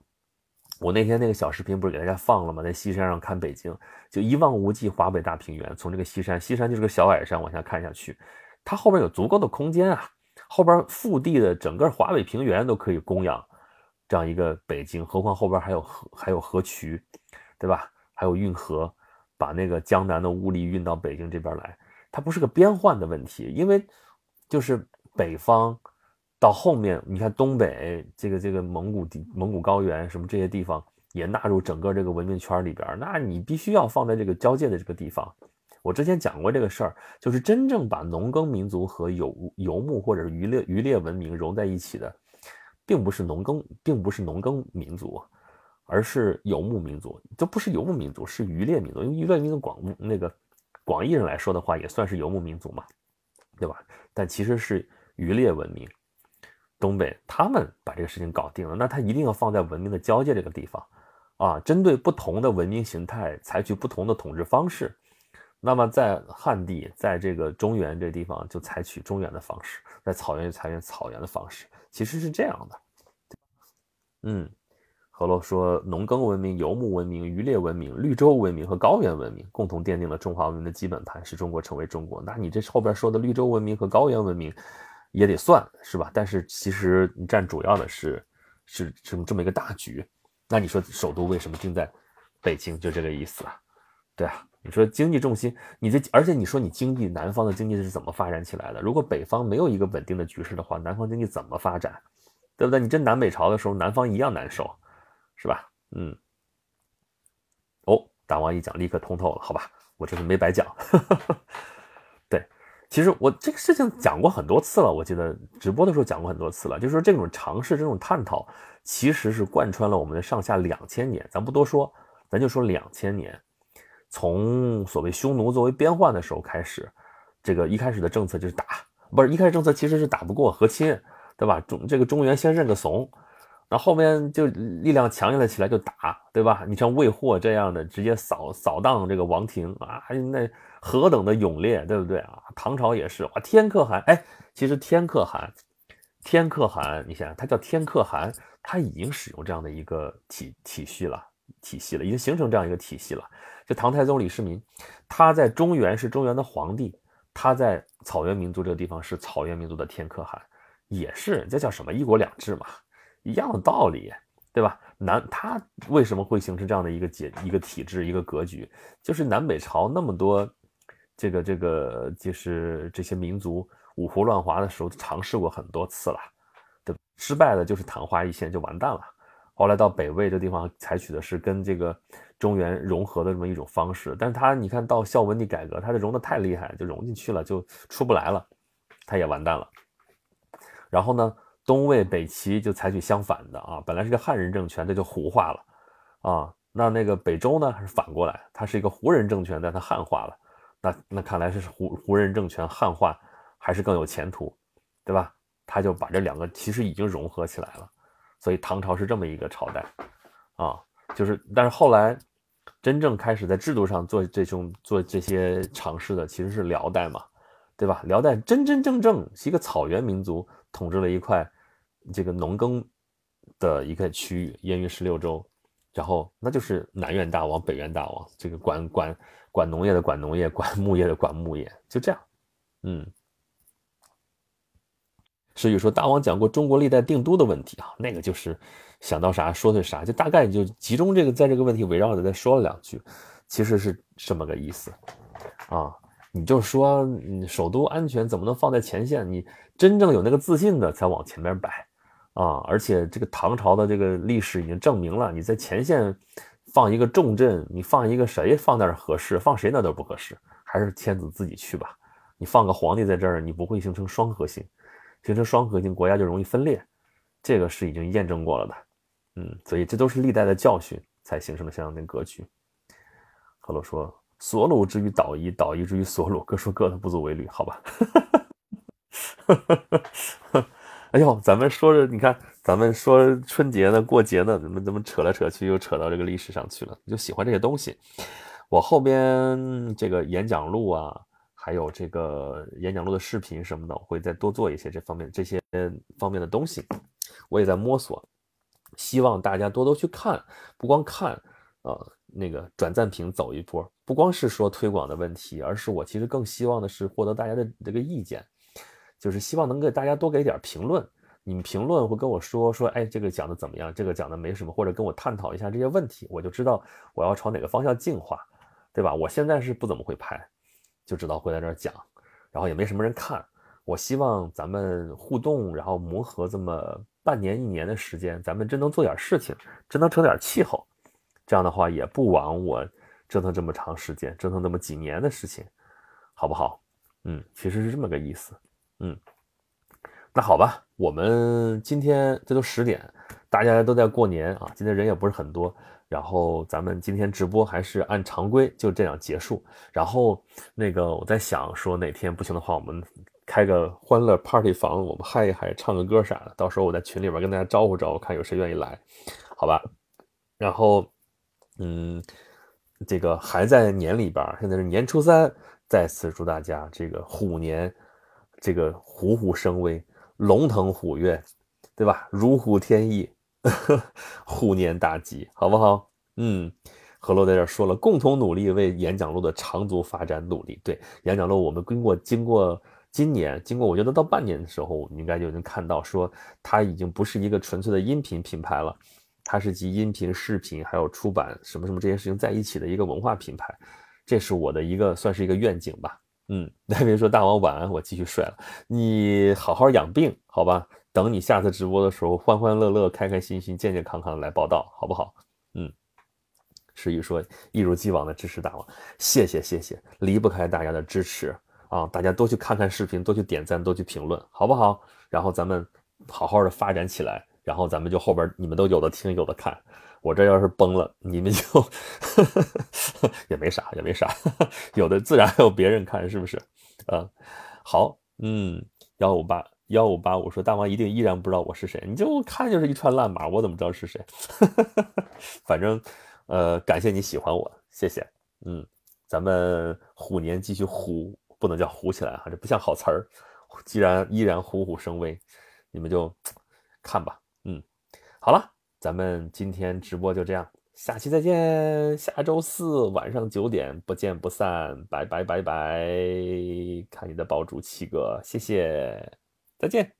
我那天那个小视频不是给大家放了吗？在西山上看北京，就一望无际华北大平原。从这个西山，西山就是个小矮山，往下看下去，它后边有足够的空间啊，后边腹地的整个华北平原都可以供养这样一个北京。何况后边还有河，还有河渠，对吧？还有运河，把那个江南的物力运到北京这边来，它不是个边患的问题，因为就是北方。到后面，你看东北这个这个蒙古地、蒙古高原什么这些地方也纳入整个这个文明圈里边，那你必须要放在这个交界的这个地方。我之前讲过这个事儿，就是真正把农耕民族和游游牧或者是渔猎渔猎文明融在一起的，并不是农耕，并不是农耕民族，而是游牧民族。这不是游牧民族，是渔猎民族。因为渔猎民族广那个广义上来说的话，也算是游牧民族嘛，对吧？但其实是渔猎文明。东北他们把这个事情搞定了，那他一定要放在文明的交界这个地方，啊，针对不同的文明形态采取不同的统治方式。那么在汉地，在这个中原这地方就采取中原的方式，在草原就采取草原的方式，其实是这样的。嗯，何洛说，农耕文明、游牧文明、渔猎文明、绿洲文明和高原文明共同奠定了中华文明的基本盘，使中国成为中国。那你这后边说的绿洲文明和高原文明？也得算是吧，但是其实占主要的是是这么这么一个大局。那你说首都为什么定在北京？就这个意思啊？对啊，你说经济重心，你这而且你说你经济南方的经济是怎么发展起来的？如果北方没有一个稳定的局势的话，南方经济怎么发展？对不对？你这南北朝的时候，南方一样难受，是吧？嗯。哦，大王一讲立刻通透了，好吧，我这是没白讲。<laughs> 对其实我这个事情讲过很多次了，我记得直播的时候讲过很多次了。就是说这种尝试、这种探讨，其实是贯穿了我们的上下两千年。咱不多说，咱就说两千年，从所谓匈奴作为边患的时候开始，这个一开始的政策就是打，不是一开始政策其实是打不过和亲，对吧？中这个中原先认个怂。然后面就力量强硬了起来，就打，对吧？你像魏霍这样的，直接扫扫荡这个王庭啊，那何等的勇烈，对不对啊？唐朝也是，哇，天可汗，哎，其实天可汗，天可汗，你想，他叫天可汗，他已经使用这样的一个体体系了，体系了，已经形成这样一个体系了。就唐太宗李世民，他在中原是中原的皇帝，他在草原民族这个地方是草原民族的天可汗，也是，这叫什么一国两制嘛。一样的道理，对吧？南他为什么会形成这样的一个结一个体制一个格局？就是南北朝那么多这个这个就是这些民族五胡乱华的时候尝试过很多次了，对？失败的就是昙花一现就完蛋了。后来到北魏这地方采取的是跟这个中原融合的这么一种方式，但是他你看到孝文帝改革，他这融的太厉害，就融进去了就出不来了，他也完蛋了。然后呢？东魏、北齐就采取相反的啊，本来是个汉人政权，这就胡化了啊。那那个北周呢，还是反过来，它是一个胡人政权，但它汉化了。那那看来是胡胡人政权汉化还是更有前途，对吧？他就把这两个其实已经融合起来了。所以唐朝是这么一个朝代啊，就是但是后来真正开始在制度上做这种做这些尝试的，其实是辽代嘛，对吧？辽代真真正正是一个草原民族统治了一块。这个农耕的一个区域，燕云十六州，然后那就是南苑大王、北苑大王，这个管管管农业的管农业，管牧业的管牧业，就这样。嗯，所以说大王讲过中国历代定都的问题啊，那个就是想到啥说的啥，就大概就集中这个在这个问题围绕着再说了两句，其实是这么个意思啊。你就说，首都安全怎么能放在前线？你真正有那个自信的才往前面摆。啊，而且这个唐朝的这个历史已经证明了，你在前线放一个重镇，你放一个谁放那儿合适？放谁那都不合适，还是天子自己去吧。你放个皇帝在这儿，你不会形成双核心，形成双核心，国家就容易分裂，这个是已经验证过了的，嗯，所以这都是历代的教训才形成了这样的格局。赫鲁说：“索鲁之于岛夷，岛夷之于索鲁，各说各的，不足为虑，好吧？” <laughs> 哎呦，咱们说着，你看，咱们说春节呢，过节呢，怎么怎么扯来扯去，又扯到这个历史上去了？就喜欢这些东西。我后边这个演讲录啊，还有这个演讲录的视频什么的，我会再多做一些这方面这些方面的东西。我也在摸索，希望大家多多去看，不光看，呃，那个转赞评走一波，不光是说推广的问题，而是我其实更希望的是获得大家的这个意见。就是希望能给大家多给点评论，你们评论会跟我说说，哎，这个讲的怎么样？这个讲的没什么，或者跟我探讨一下这些问题，我就知道我要朝哪个方向进化，对吧？我现在是不怎么会拍，就知道会在这儿讲，然后也没什么人看。我希望咱们互动，然后磨合这么半年一年的时间，咱们真能做点事情，真能成点气候，这样的话也不枉我折腾这么长时间，折腾这么几年的事情，好不好？嗯，其实是这么个意思。嗯，那好吧，我们今天这都十点，大家都在过年啊，今天人也不是很多，然后咱们今天直播还是按常规就这样结束。然后那个我在想说哪天不行的话，我们开个欢乐 party 房，我们嗨一嗨，唱个歌啥的，到时候我在群里边跟大家招呼招呼，看有谁愿意来，好吧？然后，嗯，这个还在年里边，现在是年初三，再次祝大家这个虎年。这个虎虎生威，龙腾虎跃，对吧？如虎添翼，<laughs> 虎年大吉，好不好？嗯，何洛在这说了，共同努力为演讲录的长足发展努力。对，演讲录我们经过经过今年，经过我觉得到半年的时候，我们应该就能看到，说它已经不是一个纯粹的音频品牌了，它是集音频、视频还有出版什么什么这些事情在一起的一个文化品牌。这是我的一个算是一个愿景吧。嗯，<laughs> 那别说大王晚安，我继续睡了。你好好养病，好吧？等你下次直播的时候，欢欢乐乐、开开心心、健健康康来报道，好不好？嗯，诗雨说一如既往的支持大王，谢谢谢谢，离不开大家的支持啊！大家多去看看视频，多去点赞，多去评论，好不好？然后咱们好好的发展起来，然后咱们就后边你们都有的听，有的看。我这要是崩了，你们就 <laughs> 也没啥，也没啥，有的自然还有别人看，是不是？啊，好，嗯，幺五八幺五八五说大王一定依然不知道我是谁，你就看就是一串烂码，我怎么知道是谁？<laughs> 反正，呃，感谢你喜欢我，谢谢，嗯，咱们虎年继续虎，不能叫虎起来哈，这不像好词儿，既然依然虎虎生威，你们就看吧，嗯，好了。咱们今天直播就这样，下期再见。下周四晚上九点不见不散，拜拜拜拜。看你的爆竹七哥，谢谢，再见。